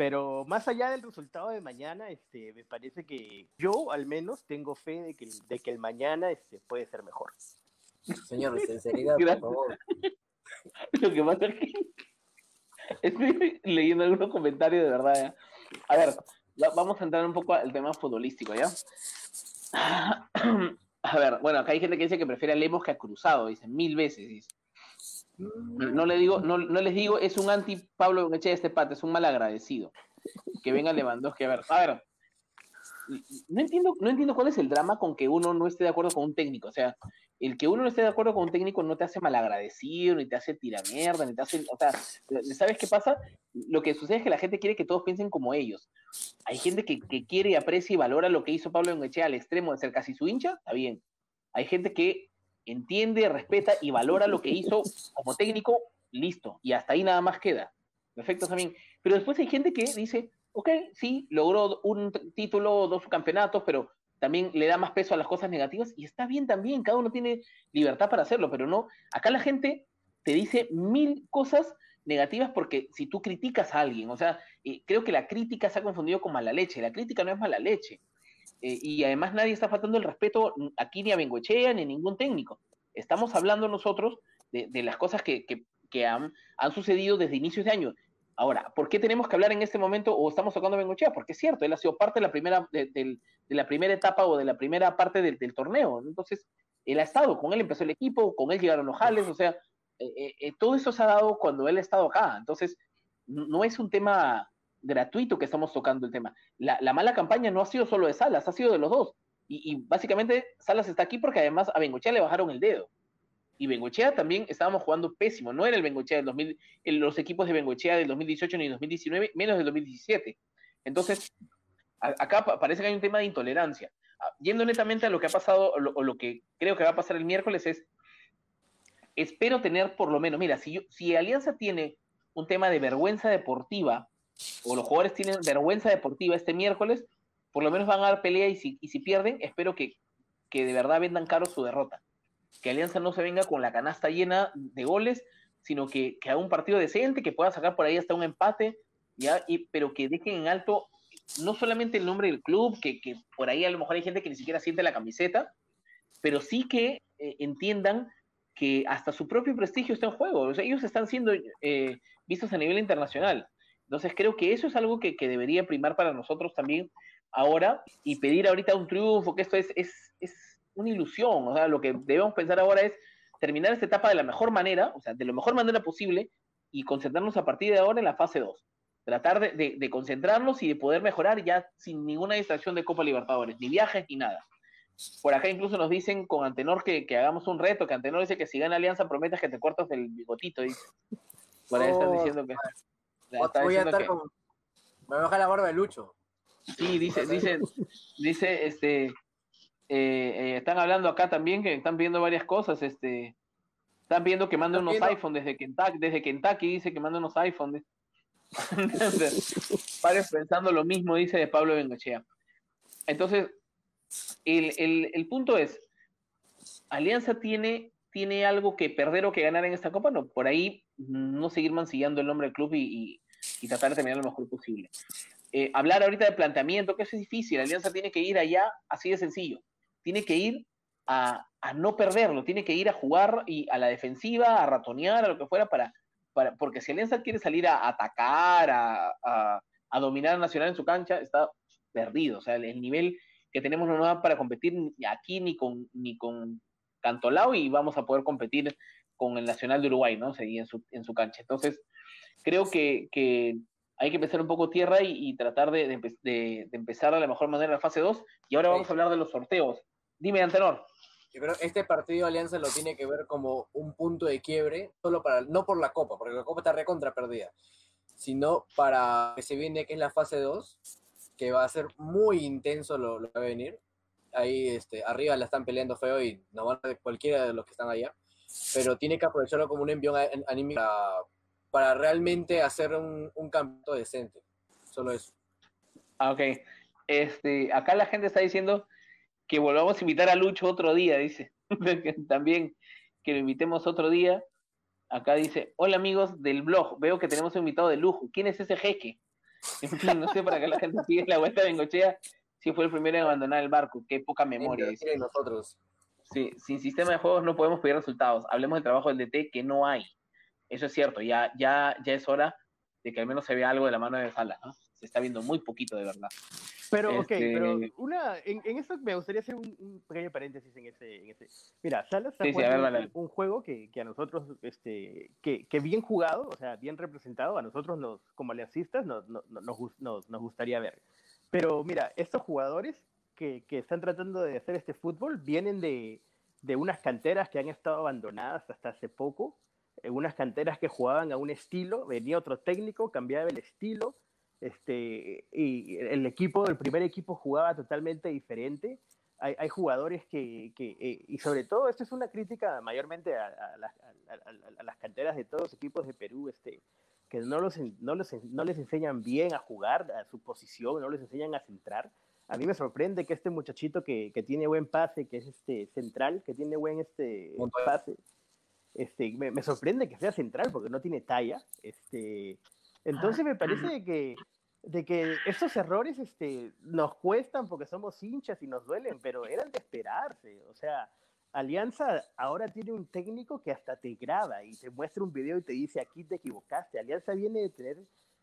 Pero más allá del resultado de mañana, este, me parece que yo al menos tengo fe de que, de que el mañana este, puede ser mejor. Señor, (laughs) sinceridad, por favor. (laughs) Lo que pasa es que estoy leyendo algunos comentarios de verdad. ¿eh? A ver, vamos a entrar un poco al tema futbolístico, ¿ya? (clears throat) A ver, bueno, acá hay gente que dice que prefiere a Lemos que a Cruzado, dicen mil veces, dice. No, le digo, no, les digo, es un anti Pablo Bengochea este pata, es un mal agradecido. Que venga Lewandowski a ver. A ver, no entiendo, no entiendo cuál es el drama con que uno no esté de acuerdo con un técnico. O sea, el que uno no esté de acuerdo con un técnico no te hace malagradecido, ni te hace tiramierda, ni te hace. O sea, ¿sabes qué pasa? Lo que sucede es que la gente quiere que todos piensen como ellos. Hay gente que, que quiere aprecia y valora lo que hizo Pablo Bengochea al extremo de ser casi su hincha, está bien. Hay gente que entiende, respeta y valora lo que hizo como técnico, listo. Y hasta ahí nada más queda. Perfecto también. Pero después hay gente que dice, ok, sí, logró un título, dos campeonatos, pero también le da más peso a las cosas negativas y está bien también, cada uno tiene libertad para hacerlo, pero no, acá la gente te dice mil cosas negativas porque si tú criticas a alguien, o sea, eh, creo que la crítica se ha confundido con mala leche, la crítica no es mala leche, eh, y además nadie está faltando el respeto aquí ni a Bengochea ni a ningún técnico. Estamos hablando nosotros de, las cosas que, han, sucedido desde inicios de año. Ahora, ¿por qué tenemos que hablar en este momento o estamos tocando a Bengochea? Porque es cierto, él ha sido parte de la primera, de, la primera etapa o de la primera parte del, torneo. Entonces, él ha estado, con él empezó el equipo, con él llegaron los jales, o sea, eh, eh, todo eso se ha dado cuando él ha estado acá. Entonces, no es un tema gratuito que estamos tocando el tema. La, mala campaña no ha sido solo de Salas, ha sido de los dos. Y, básicamente Salas está aquí porque además a Bengochea le bajaron el dedo. Y Bengochea también estábamos jugando pésimo. No era el Bengochea del 2000, los equipos de Bengochea del 2018 ni 2019, menos del 2017. Entonces, acá parece que hay un tema de intolerancia. Ah, yendo netamente a lo que ha pasado, o lo, que creo que va a pasar el miércoles es, espero tener por lo menos, mira, si, si Alianza tiene un tema de vergüenza deportiva o los jugadores tienen vergüenza deportiva este miércoles, por lo menos van a dar pelea y si, y si pierden, espero que, que de verdad vendan caro su derrota. Que Alianza no se venga con la canasta llena de goles, sino que, que haga un partido decente, que pueda sacar por ahí hasta un empate, ¿ya? Y, pero que dejen en alto no solamente el nombre del club, que, que, por ahí a lo mejor hay gente que ni siquiera siente la camiseta, pero sí que eh, entiendan que hasta su propio prestigio está en juego. O sea, ellos están siendo eh, vistos a nivel internacional. Entonces creo que eso es algo que, debería primar para nosotros también ahora y pedir ahorita un triunfo, que esto es, es, es una ilusión. O sea, lo que debemos pensar ahora es terminar esta etapa de la mejor manera, o sea, de la mejor manera posible y concentrarnos a partir de ahora en la fase 2. Tratar de, concentrarnos y de poder mejorar ya sin ninguna distracción de Copa Libertadores, ni viajes ni nada. Por acá incluso nos dicen con Antenor que, hagamos un reto, que Antenor dice que si gana Alianza prometas que te cortas el bigotito, dice. Por ahí están oh, diciendo que... Voy a estar con... Me voy a bajar la barba de Lucho. Sí, dice, dice, dice, este, eh, eh, están hablando acá también que están viendo varias cosas, este, están viendo que manda unos iPhones desde Kentucky, desde Kentucky dice que manda unos iPhones. (laughs) Pares pensando lo mismo, dice de Pablo Bengochea. Entonces, el, el, el, punto es, Alianza tiene, tiene algo que perder o que ganar en esta copa, no, por ahí no seguir mancillando el nombre del club y, tratar de terminar lo mejor posible. Eh, hablar ahorita de planteamiento, que es difícil, la Alianza tiene que ir allá así de sencillo, tiene que ir a, no perderlo, tiene que ir a jugar y a la defensiva, a ratonear, a lo que fuera, para, para porque si Alianza quiere salir a atacar, a, dominar a Nacional en su cancha, está perdido, o sea, el, nivel que tenemos no da para competir aquí ni con, ni con Cantolao y vamos a poder competir con el Nacional de Uruguay, ¿no? Seguía en su, en su cancha. Entonces, creo que, hay que empezar un poco tierra y, tratar de, empezar de la mejor manera la fase 2. Y ahora vamos a hablar de los sorteos. Dime, Antenor. Yo creo que este partido Alianza lo tiene que ver como un punto de quiebre, solo para, no por la Copa, porque la Copa está recontra perdida, sino para que se viene, que es la fase 2, que va a ser muy intenso lo, lo que va a venir. Ahí este, arriba la están peleando feo y no van a cualquiera de los que están allá pero tiene que aprovecharlo como un envión anímico para, realmente hacer un, un campeonato decente. Solo eso. Ah, ok. Este, acá la gente está diciendo que volvamos a invitar a Lucho otro día, dice. (laughs) También que lo invitemos otro día. Acá dice, hola amigos del blog, veo que tenemos un invitado de lujo. ¿Quién es ese jeque? (laughs) no sé para qué la gente sigue la vuelta de Bengochea si fue el primero en abandonar el barco. Qué poca memoria. Dice. Nosotros. Sí, sin sistema de juegos no podemos pedir resultados. Hablemos del trabajo del DT que no hay. Eso es cierto, ya, ya, ya es hora de que al menos se vea algo de la mano de Sala, ¿no? Se está viendo muy poquito de verdad. Pero, ok, este, pero una, en, en, eso me gustaría hacer un, pequeño paréntesis en ese, en ese. Mira, Salas está jugando un, juego que, que, a nosotros, este, que, que, bien jugado, o sea, bien representado, a nosotros los, como aliancistas nos, nos, nos, nos gustaría ver. Pero mira, estos jugadores que, están tratando de hacer este fútbol vienen de, de, unas canteras que han estado abandonadas hasta hace poco, eh, unas canteras que jugaban a un estilo, venía otro técnico, cambiaba el estilo, este, y el equipo, el primer equipo jugaba totalmente diferente. Hay, hay jugadores que, que eh, y sobre todo, esto es una crítica mayormente a, a, las canteras de todos los equipos de Perú, este, que no, los, no, los, no les enseñan bien a jugar, a su posición, no les enseñan a centrar a mí me sorprende que este muchachito que, que, tiene buen pase, que es este central, que tiene buen este pase, este, me, sorprende que sea central porque no tiene talla. Este, entonces me parece que, de que estos errores este, nos cuestan porque somos hinchas y nos duelen, pero eran de esperarse. O sea, Alianza ahora tiene un técnico que hasta te graba y te muestra un video y te dice aquí te equivocaste. Alianza viene de tener,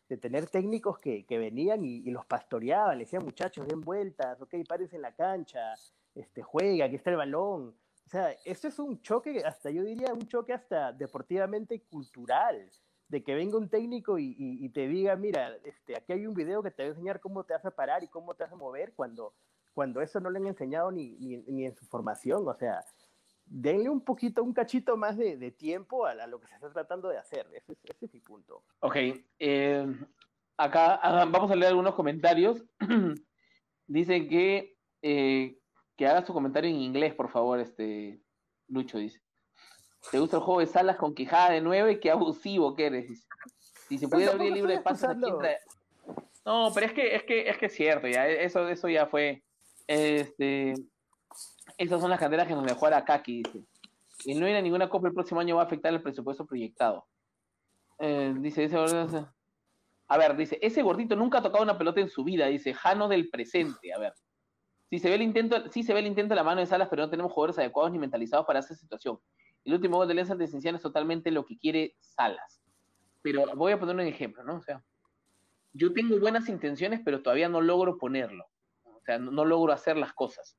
de tener técnicos que, que venían y, los pastoreaban, le decían muchachos, den vueltas, ok, párense en la cancha, este, juega, aquí está el balón. O sea, esto es un choque, hasta yo diría un choque hasta deportivamente cultural de que venga un técnico y, te diga, mira, este, aquí hay un video que te va a enseñar cómo te vas a parar y cómo te vas a mover cuando, cuando eso no le han enseñado ni, ni, en su formación. O sea, denle un poquito, un cachito más de, tiempo a, lo que se está tratando de hacer. Ese, es mi punto. Ok. Eh, acá ah, vamos a leer algunos comentarios. (clears throat) Dicen que, eh, que hagas tu comentario en inglés, por favor, este Lucho dice. ¿Te gusta el juego de salas con quijada de nueve? Qué abusivo que eres. Si se pudiera abrir el libro de pases aquí No, pero es que es que es que es cierto, ya eso eso ya fue este esas son las candelas que nos dejó Arakaki, dice. Y no ir a ninguna copa el próximo año va a afectar el presupuesto proyectado. Eh, dice, ese a ver, dice, ese gordito nunca ha tocado una pelota en su vida, dice, Jano del presente, a ver. Si se ve el intento, sí se ve el intento de la mano de Salas, pero no tenemos jugadores adecuados ni mentalizados para esa situación. El último gol de Alianza de Cienciano es totalmente lo que quiere Salas. Pero voy a poner un ejemplo, ¿no? O sea, yo tengo buenas intenciones, pero todavía no logro ponerlo. O sea, no, logro hacer las cosas.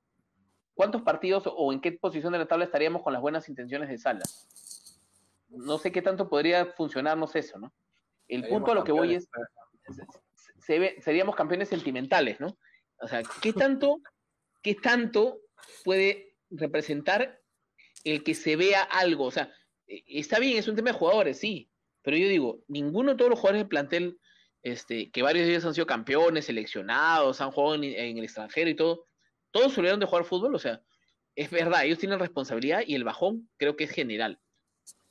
¿Cuántos partidos o en qué posición de la tabla estaríamos con las buenas intenciones de Salas? No sé qué tanto podría funcionarnos eso, ¿no? El punto a lo que voy es, seríamos campeones sentimentales, ¿no? O sea, ¿qué tanto, qué tanto puede representar el que se vea algo. O sea, e, está bien, es un tema de jugadores, sí, pero yo digo, ninguno de todos los jugadores del plantel, este, que varios de ellos han sido campeones, seleccionados, han jugado en, el extranjero y todo, todos olvidaron de jugar fútbol, o sea, es verdad, ellos tienen responsabilidad y el bajón creo que es general,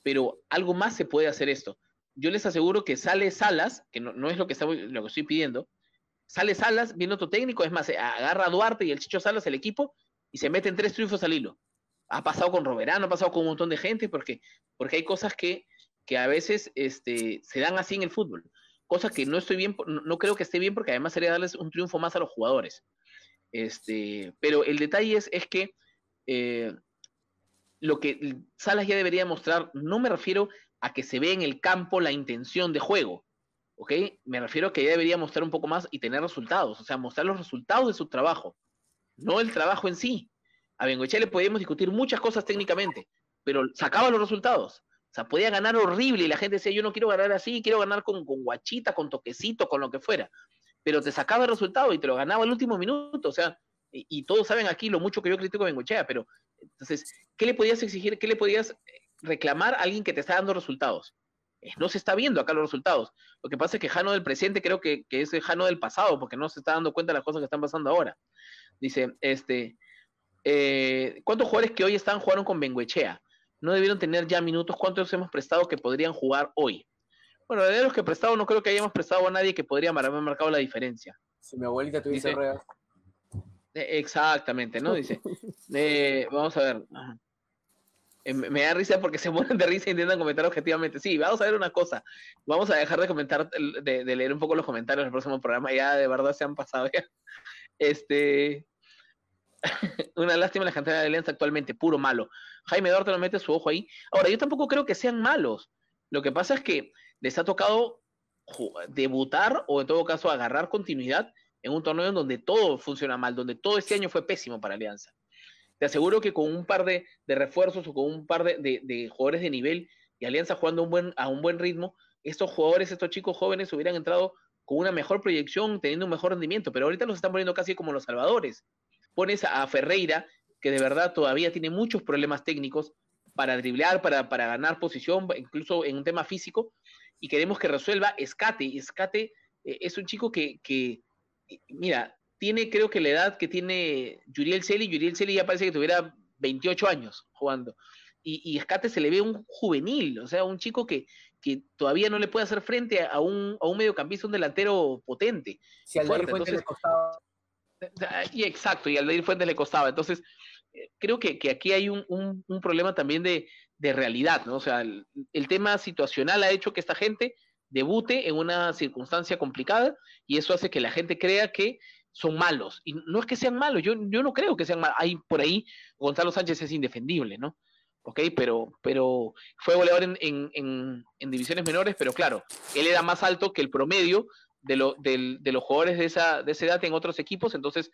pero algo más se puede hacer esto. Yo les aseguro que sale Salas, que no, es lo que estoy pidiendo, sale Salas, viene otro técnico, es más, agarra a Duarte y el Chicho Salas, el equipo, y se meten tres triunfos al hilo ha pasado con Roberano, ha pasado con un montón de gente, porque, porque hay cosas que, que a veces este, se dan así en el fútbol. Cosas que no estoy bien, no, creo que esté bien, porque además sería darles un triunfo más a los jugadores. Este, pero el detalle es, es que eh, lo que Salas ya debería mostrar, no me refiero a que se vea en el campo la intención de juego, ¿ok? Me refiero a que ya debería mostrar un poco más y tener resultados, o sea, mostrar los resultados de su trabajo, no el trabajo en sí a Bengoechea le podíamos discutir muchas cosas técnicamente, pero sacaba los resultados. O sea, podía ganar horrible y la gente decía, yo no quiero ganar así, quiero ganar con, con guachita, con toquecito, con lo que fuera. Pero te sacaba el resultado y te lo ganaba el último minuto. O sea, y, todos saben aquí lo mucho que yo critico a Bengochea, pero entonces, ¿qué le podías exigir, qué le podías reclamar a alguien que te está dando resultados? Eh, no se está viendo acá los resultados. Lo que pasa es que Jano del presente creo que, que es Jano del pasado, porque no se está dando cuenta de las cosas que están pasando ahora. Dice, este, eh, ¿cuántos jugadores que hoy están jugaron con Benguechea? No debieron tener ya minutos. ¿Cuántos hemos prestado que podrían jugar hoy? Bueno, de los que he prestado, no creo que hayamos prestado a nadie que podría haber marcado la diferencia. Si mi abuelita tuviese ruedas. Eh, exactamente, ¿no? Dice. (laughs) Eh, vamos a ver. Me da risa porque se ponen de risa e intentan comentar objetivamente. Sí, vamos a ver una cosa. Vamos a dejar de comentar, de, leer un poco los comentarios del próximo programa. Ya de verdad se han pasado. (laughs) Este. (laughs) una lástima la cantera de Alianza actualmente, puro malo. Jaime Duarte no mete su ojo ahí. Ahora, yo tampoco creo que sean malos. Lo que pasa es que les ha tocado debutar o en todo caso agarrar continuidad en un torneo en donde todo funciona mal, donde todo este año fue pésimo para Alianza. Te aseguro que con un par de, refuerzos o con un par de, jugadores de nivel y Alianza jugando a un buen ritmo, estos jugadores, estos chicos jóvenes hubieran entrado con una mejor proyección, teniendo un mejor rendimiento, pero ahorita los están poniendo casi como los salvadores pones a Ferreira, que de verdad todavía tiene muchos problemas técnicos para driblear, para, ganar posición, incluso en un tema físico, y queremos que resuelva Escate. Escate eh, es un chico que, mira, tiene creo que la edad que tiene Yuriel Celi, Yuriel Celi ya parece que tuviera 28 años jugando. Y, y, Escate se le ve un juvenil, o sea, un chico que, que todavía no le puede hacer frente a un, a un mediocampista, un delantero potente. Si al fuerte. Entonces, le costaba y exacto, y al ir Fuentes le costaba. Entonces, eh, creo que, aquí hay un, problema también de, realidad, ¿no? O sea, el, tema situacional ha hecho que esta gente debute en una circunstancia complicada y eso hace que la gente crea que son malos. Y no es que sean malos, yo, yo no creo que sean malos. Hay por ahí, Gonzalo Sánchez es indefendible, ¿no? ¿ok? Pero, pero fue goleador en, en, divisiones menores, pero claro, él era más alto que el promedio de, lo, de, los jugadores de esa, de esa edad en otros equipos, entonces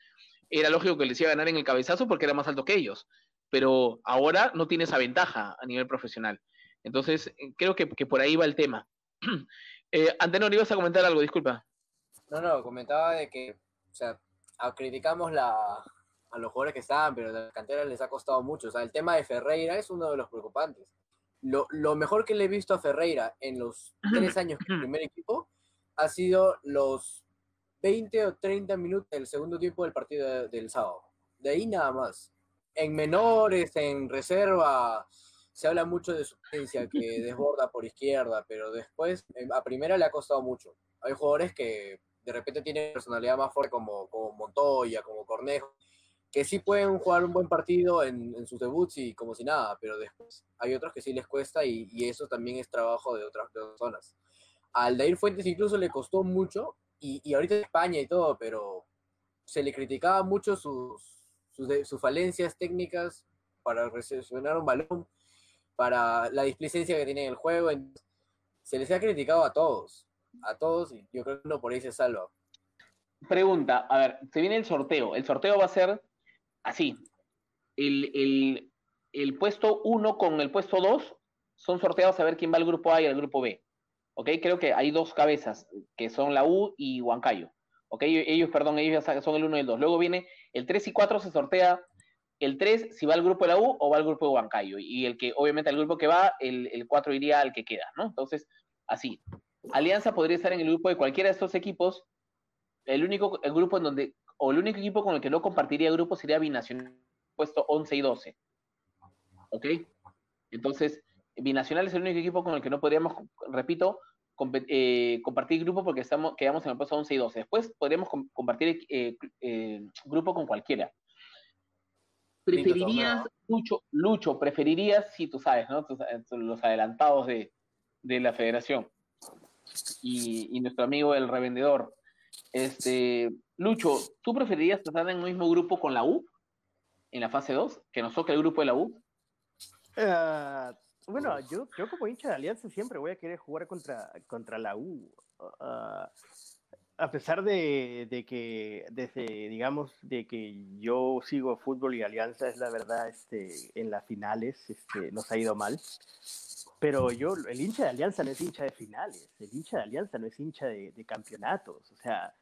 era lógico que les iba a ganar en el cabezazo porque era más alto que ellos, pero ahora no tiene esa ventaja a nivel profesional. Entonces, eh, creo que, por ahí va el tema. (clears throat) eh, Antenor, ibas a comentar algo, disculpa. No, no, comentaba de que, o sea, criticamos la, a los jugadores que estaban, pero la cantera les ha costado mucho. O sea, el tema de Ferreira es uno de los preocupantes. Lo, lo mejor que le he visto a Ferreira en los tres años que el primer equipo ha sido los 20 o 30 minutos del segundo tiempo del partido del sábado. De ahí nada más. En menores, en reserva, se habla mucho de su potencia que (laughs) desborda por izquierda, pero después a primera le ha costado mucho. Hay jugadores que de repente tienen personalidad más fuerte como, como Montoya, como Cornejo, que sí pueden jugar un buen partido en, sus debuts y como si nada, pero después hay otros que sí les cuesta y, eso también es trabajo de otras personas. Al Dair Fuentes incluso le costó mucho y, y ahorita en España y todo, pero se le criticaba mucho sus, sus, falencias técnicas para recepcionar un balón, para la displicencia que tiene en el juego. Se les ha criticado a todos, a todos y yo creo que uno por ahí se salva. Pregunta, a ver, se viene el sorteo. El sorteo va a ser así, el, puesto 1 con el puesto 2 son sorteados a ver quién va al grupo A y al grupo B. ¿Ok? Creo que hay dos cabezas, que son la U y Huancayo. ¿Ok? Ellos, perdón, ellos ya son el 1 y el 2. Luego viene el 3 y 4 se sortea el 3 si va al grupo de la U o va al grupo de Huancayo. Y el que, obviamente, al grupo que va, el, el 4 iría al que queda, ¿no? Entonces, así. Alianza podría estar en el grupo de cualquiera de estos equipos. El único el grupo en donde o el único equipo con el que no compartiría grupo sería Binacional, puesto 11 y 12. ¿Ok? Entonces, Binacional es el único equipo con el que no podríamos, repito, eh, compartir grupo porque estamos, quedamos en el puesto 11 y 12. Después podríamos compartir eh, eh, grupo con cualquiera. ¿Preferirías, Lucho, Lucho, preferirías, si tú sabes, ¿no? los adelantados de, la federación y, y, nuestro amigo el revendedor, este, Lucho, ¿tú preferirías estar en el mismo grupo con la U en la fase 2? ¿Que nos toque el grupo de la U? Eh, bueno, yo, yo como hincha de Alianza siempre voy a querer jugar contra, contra la U. Uh, a pesar de, de, que, desde, digamos, de que yo sigo fútbol y Alianza es la verdad, este, en las finales este, nos ha ido mal. Pero yo, el hincha de Alianza no es hincha de finales, el hincha de Alianza no es hincha de, campeonatos. O sea,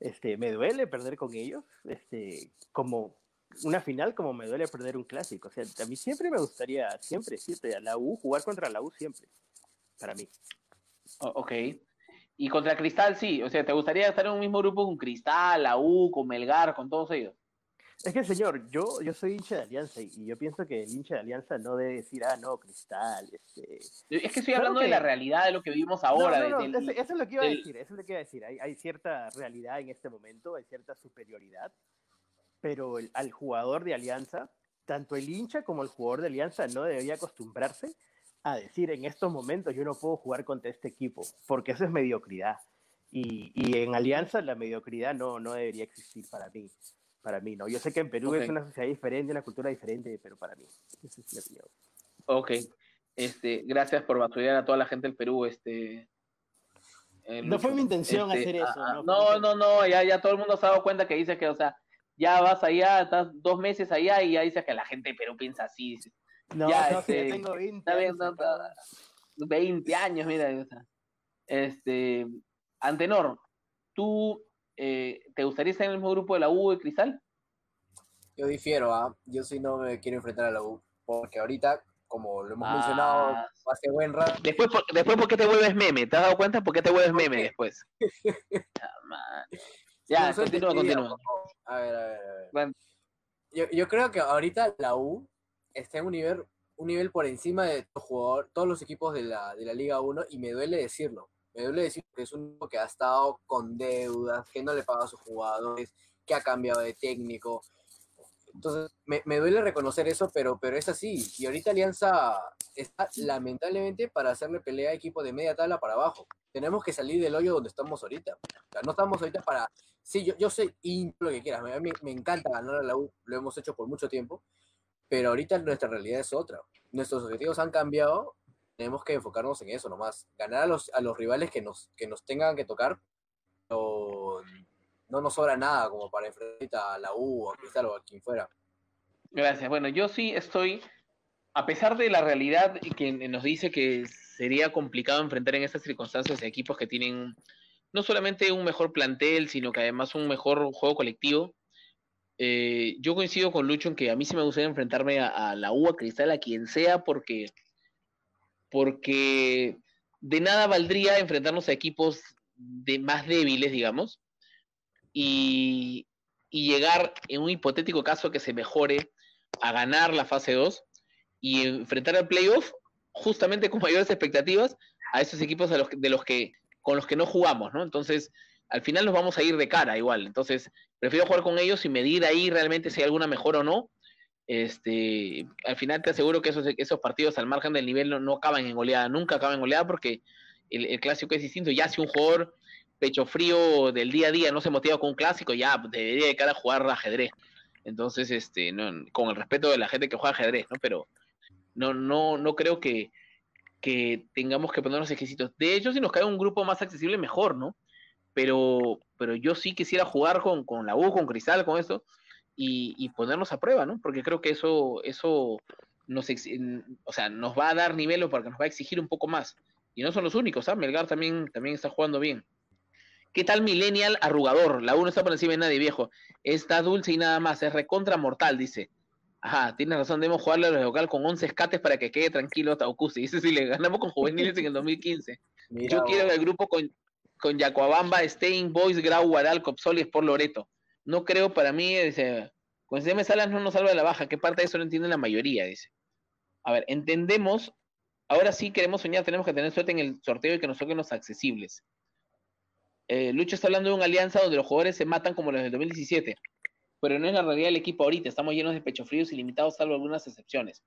este, me duele perder con ellos, este, como una final, como me duele perder un clásico. O sea, a mí siempre me gustaría, siempre, siempre, a la U, jugar contra la U siempre, para mí. ok. Y contra Cristal sí, o sea, ¿te gustaría estar en un mismo grupo con Cristal, la U, con Melgar, con todos ellos? Es que, señor, yo, yo soy hincha de Alianza y yo pienso que el hincha de Alianza no debe decir, ah, no, Cristal. Este... Es que estoy hablando de la realidad de lo que vivimos ahora. No, no, eso, es lo que iba a decir, eso es lo que iba a decir. Hay, hay cierta realidad en este momento, hay cierta superioridad, pero el, al jugador de Alianza, tanto el hincha como el jugador de Alianza no debería acostumbrarse a decir, en estos momentos yo no puedo jugar contra este equipo, porque eso es mediocridad. Y, y en Alianza la mediocridad no, no debería existir para mí para mí, ¿no? Yo sé que en Perú es una sociedad diferente, una cultura diferente, pero para mí, esa es mi opinión. Ok, este, gracias por batallar a toda la gente del Perú, este... Eh, no fue mi intención este, hacer eso. Ah, no, no, no, ya, ya todo el mundo se ha dado cuenta que dice que, o sea, ya vas allá, estás dos meses allá y ya dice que la gente de Perú piensa así. No, ya, no, este, tengo 20 años. 20 años, mira. O sea, este, Antenor, tú eh, ¿te gustaría estar en el mismo grupo de la U y Cristal? Yo difiero, ¿ah? yo sí no me quiero enfrentar a la U, porque ahorita, como lo hemos mencionado ah. hace buen rato. Después, por, después, ¿por qué te vuelves meme? ¿Te has dado cuenta por qué te vuelves meme después? (laughs) ya, continúa, continúa. A ver, a ver, a ver. Yo, yo, creo que ahorita la U está en un nivel, un nivel por encima de jugador, todos los equipos de la, de la Liga 1 y me duele decirlo duele decir que es un que ha estado con deudas, que no le paga a sus jugadores, que ha cambiado de técnico. Entonces, me, me, duele reconocer eso, pero, pero es así. Y ahorita Alianza está lamentablemente para hacerle pelea a equipo de media tabla para abajo. Tenemos que salir del hoyo donde estamos ahorita. No estamos ahorita para... Sí, yo, yo soy lo que quieras. A mí me encanta ganar a la U, lo hemos hecho por mucho tiempo, pero ahorita nuestra realidad es otra. Nuestros objetivos han cambiado, tenemos que enfocarnos en eso nomás. Ganar a los, a los rivales que nos, que nos tengan que tocar, pero no nos sobra nada como para enfrentar a la U a Cristal o a quien fuera. Gracias. Bueno, yo sí estoy, a pesar de la realidad que nos dice que sería complicado enfrentar en estas circunstancias a equipos que tienen no solamente un mejor plantel, sino que además un mejor juego colectivo. Eh, yo coincido con Lucho en que a mí sí me gustaría enfrentarme a, la U, a Cristal, a quien sea, porque, porque de nada valdría enfrentarnos a equipos de más débiles, digamos, y, llegar en un hipotético caso que se mejore a ganar la fase 2 y enfrentar al playoff justamente con (laughs) mayores expectativas a esos equipos de los, que con los que no jugamos, ¿no? Entonces, al final nos vamos a ir de cara igual. Entonces, prefiero jugar con ellos y medir ahí realmente si hay alguna mejora o no. Este, al final te aseguro que esos, esos partidos al margen del nivel no, acaban en goleada, nunca acaban en goleada porque el, el, clásico es distinto. Ya si un jugador pecho frío del día a día no se motiva con un clásico, ya debería de cara a jugar ajedrez. Entonces, este, con el respeto de la gente que juega ajedrez, ¿no? Pero no, no, no creo que, que tengamos que ponernos exquisitos. De hecho, si nos cae un grupo más accesible, mejor, ¿no? Pero, pero yo sí quisiera jugar con, con la U, con Cristal, con esto, y, y, ponernos a prueba, ¿no? Porque creo que eso, eso nos, o sea, nos va a dar nivel o porque nos va a exigir un poco más. Y no son los únicos, ¿ah? Melgar también, también está jugando bien. ¿Qué tal Millennial arrugador? La 1 está por encima de nadie, viejo. Está dulce y nada más. Es recontra mortal, dice. Ajá, tienes razón. Debemos jugarle a los local con 11 escates para que quede tranquilo Taucusi. (laughs) Dice si le ganamos con juveniles en el 2015. Yo quiero el grupo con, con Yacuabamba, Stein, Boys, Grau, Guaral, Copsol y Sport Loreto. No creo para mí, dice. Con CM Salas no nos salva de la baja. ¿Qué parte de eso no entiende la mayoría? Dice. A ver, entendemos. Ahora sí queremos soñar, tenemos que tener suerte en el sorteo y que nos toquen los accesibles. Eh, Lucho está hablando de una alianza donde los jugadores se matan como los del 2017, pero no es la realidad del equipo ahorita. Estamos llenos de pecho fríos y limitados, salvo algunas excepciones.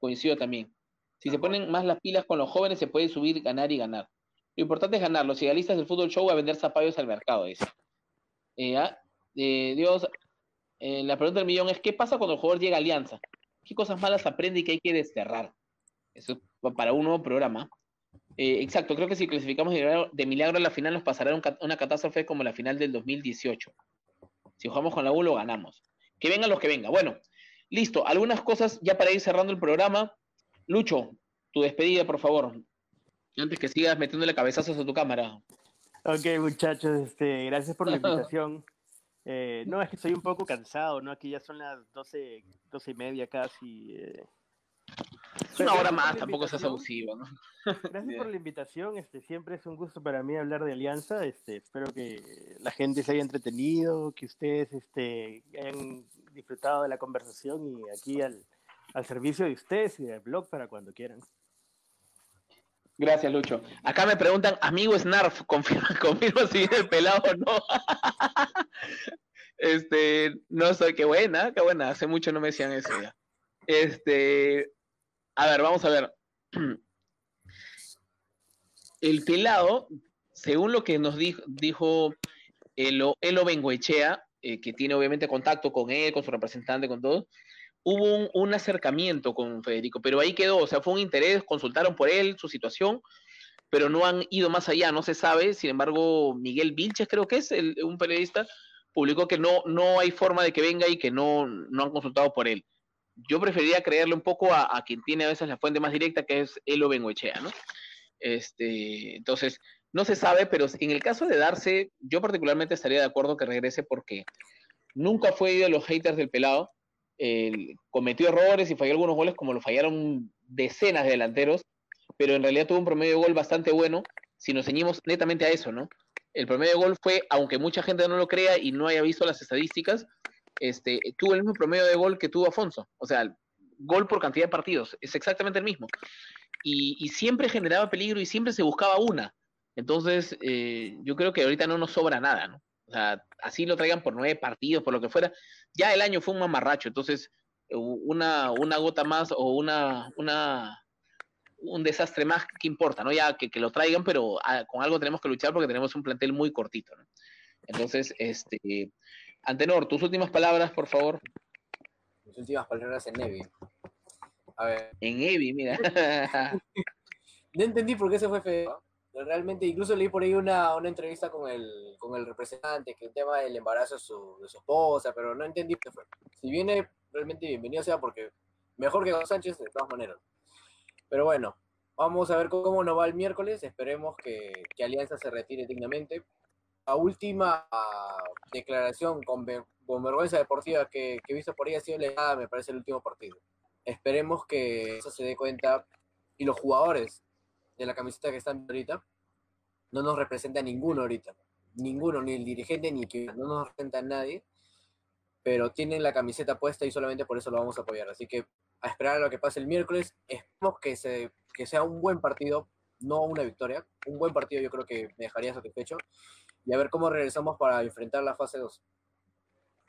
Coincido también. Si se ponen más las pilas con los jóvenes, se puede subir, ganar y ganar. Lo importante es ganar. Los idealistas del fútbol show a vender zapallos al mercado, dice. Eh, eh, Dios, la pregunta del millón es: ¿qué pasa cuando el jugador llega a Alianza? ¿Qué cosas malas aprende y que hay que desterrar? Eso es para un nuevo programa. Eh, exacto, creo que si clasificamos de milagro, a la final nos pasará una catástrofe como la final del 2018. Si jugamos con la U lo ganamos. Que vengan los que vengan. Bueno, listo. Algunas cosas ya para ir cerrando el programa. Lucho, tu despedida, por favor. Antes que sigas metiéndole cabezazos a tu cámara. Ok, muchachos, este, gracias por la (laughs) invitación. Eh, no, es que estoy un poco cansado, ¿no? Aquí ya son las doce, doce y media casi. Eh, una hora más, tampoco seas abusivo, ¿no? Gracias por la invitación, este, siempre es un gusto para mí hablar de Alianza, este, espero que la gente se haya entretenido, que ustedes este, hayan disfrutado de la conversación y aquí al, al servicio de ustedes y del blog para cuando quieran. Gracias, Lucho. Acá me preguntan, amigo Snarf, (laughs) confirma, confirma si viene el pelado o no. (laughs) este, no soy, qué buena, qué buena, hace mucho no me decían eso ya. Este, a ver, vamos a ver. (clears throat) El pelado, según lo que nos dijo, dijo Elo, Elo Bengoechea, eh, que tiene obviamente contacto con él, con su representante, con todo, hubo un, acercamiento con Federico, pero ahí quedó, o sea, fue un interés, consultaron por él, su situación, pero no han ido más allá, no se sabe, sin embargo, Miguel Vilches creo que es un periodista, publicó que no, no hay forma de que venga y que no, no han consultado por él yo preferiría creerle un poco a, quien tiene a veces la fuente más directa, que es Elo Bengoechea, ¿no? Este, entonces, no se sabe, pero en el caso de darse, yo particularmente estaría de acuerdo que regrese porque nunca fue de los haters del pelado. Cometió errores y falló algunos goles como lo fallaron decenas de delanteros, pero en realidad tuvo un promedio de gol bastante bueno si nos ceñimos netamente a eso, ¿no? El promedio de gol fue, aunque mucha gente no lo crea y no haya visto las estadísticas, este, tuvo el mismo promedio de gol que tuvo Afonso. O sea, gol por cantidad de partidos, es exactamente el mismo. Y, siempre generaba peligro y siempre se buscaba una. Entonces, eh, yo creo que ahorita no nos sobra nada, ¿no? O sea, así lo traigan por nueve partidos, por lo que fuera. Ya el año fue un mamarracho, entonces una, una gota más o una, una, un desastre más, ¿qué importa? ¿no? Ya que, que lo traigan, pero ah, con algo tenemos que luchar porque tenemos un plantel muy cortito. ¿no? Entonces, este, Antenor, tus últimas palabras, por favor. Mis últimas palabras en Evi. A ver. En Evi, mira. (laughs) no entendí por qué se fue feo. Realmente, incluso leí por ahí una, una entrevista con el, con el representante, que el tema del embarazo de su, de su esposa, pero no entendí qué fue. Si viene, realmente bienvenido sea porque mejor que con Sánchez, de todas maneras. Pero bueno, vamos a ver cómo nos va el miércoles. Esperemos que, que Alianza se retire dignamente. La última declaración con, con vergüenza deportiva que, que he visto por ahí ha sido legada, me parece, el último partido. Esperemos que eso se dé cuenta y los jugadores de la camiseta que están ahorita no nos representa ninguno ahorita. Ninguno, ni el dirigente, ni que no nos representa a nadie, pero tienen la camiseta puesta y solamente por eso lo vamos a apoyar. Así que a esperar a lo que pase el miércoles. Esperemos que, se, que sea un buen partido, no una victoria. Un buen partido yo creo que me dejaría satisfecho. Y a ver cómo regresamos para enfrentar la fase 2.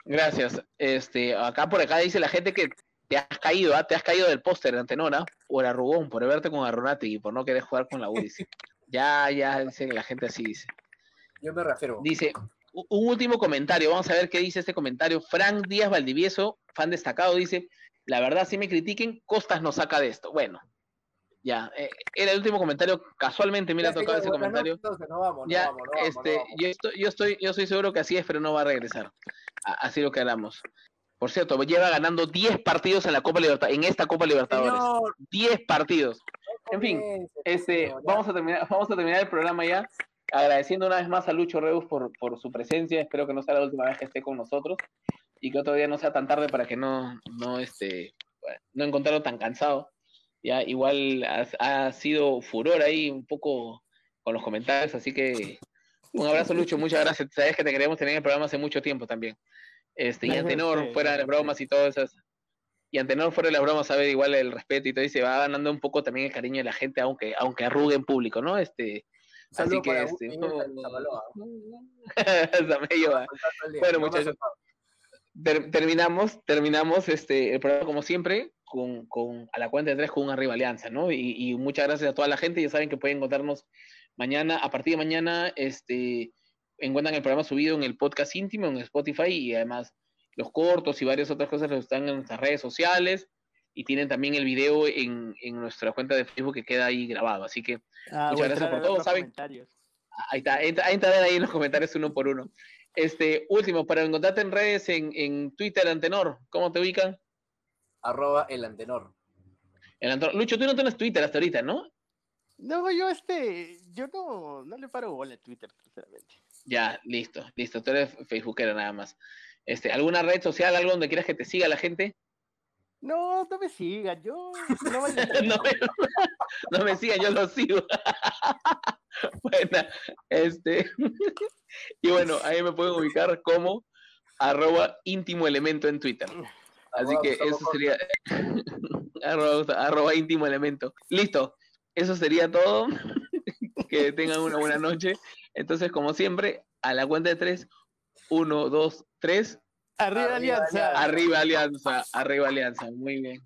Gracias. Este, acá por acá dice la gente que te has caído, ¿ah? te has caído del póster de Antenora por arrugón, por verte con Arronati y por no querer jugar con la UDI. (laughs) ya, ya, dice la gente así dice. Yo me refiero. Dice, un último comentario, vamos a ver qué dice este comentario. Frank Díaz Valdivieso, fan destacado, dice, la verdad, si me critiquen, Costas nos saca de esto. Bueno, ya, eh, era el último comentario, casualmente, mira, tocaba ese comentario. ya, este, yo estoy, yo estoy, yo estoy seguro que así es, pero no va a regresar. así lo quedamos. Por cierto, lleva ganando 10 partidos en la Copa Libertadores, en esta Copa Libertadores. 10 partidos. En fin, este, vamos a terminar, vamos a terminar el programa ya. Agradeciendo una vez más a Lucho Reus por, por su presencia. Espero que no sea la última vez que esté con nosotros y que otro día no sea tan tarde para que no, no, este, no encontrarlo tan cansado. Ya, igual ha, sido furor ahí un poco con los comentarios, así que un abrazo Lucho, muchas gracias. Sabes que te queríamos tener en el programa hace mucho tiempo también. Este, y Antenor, fuera de las bromas y todas esas. Y Antenor, fuera de las bromas, sabe igual el respeto y todo, y se va ganando un poco también el cariño de la gente, aunque, aunque arrugue en público, ¿no? Este, así que, este, (laughs) bueno, muchachos terminamos, terminamos este, el programa como siempre con, con, a la cuenta de tres con una arriba alianza, ¿no? Y, y, muchas gracias a toda la gente, ya saben que pueden encontrarnos mañana, a partir de mañana, este, encuentran el programa subido en el podcast íntimo, en Spotify, y además los cortos y varias otras cosas están en nuestras redes sociales, y tienen también el video en, en nuestra cuenta de Facebook que queda ahí grabado, así que ah, muchas gracias por todo, ¿saben? Ahí está, entra, entra ahí en los comentarios uno por uno. Este, último, para encontrarte en redes, en, en Twitter, Antenor, ¿cómo te ubican? Arroba el Antenor. El Antenor. Lucho, tú no tienes Twitter hasta ahorita, ¿no? No, yo este, yo no, no le paro bola a Twitter, sinceramente. Ya, listo, listo, tú eres Facebookera nada más. Este, ¿alguna red social, algo donde quieras que te siga la gente? No, no me sigan, yo (laughs) no, no, me, no me sigan, yo lo sigo. (laughs) bueno, este, y bueno, ahí me pueden ubicar como arroba íntimo elemento en Twitter. Así que eso sería (laughs) arroba, íntimo elemento. Listo, eso sería todo. que tengan una buena noche. Entonces, como siempre, a la cuenta de tres, uno, dos, tres. Arriba Alianza. Arriba Alianza, arriba Alianza. Muy bien.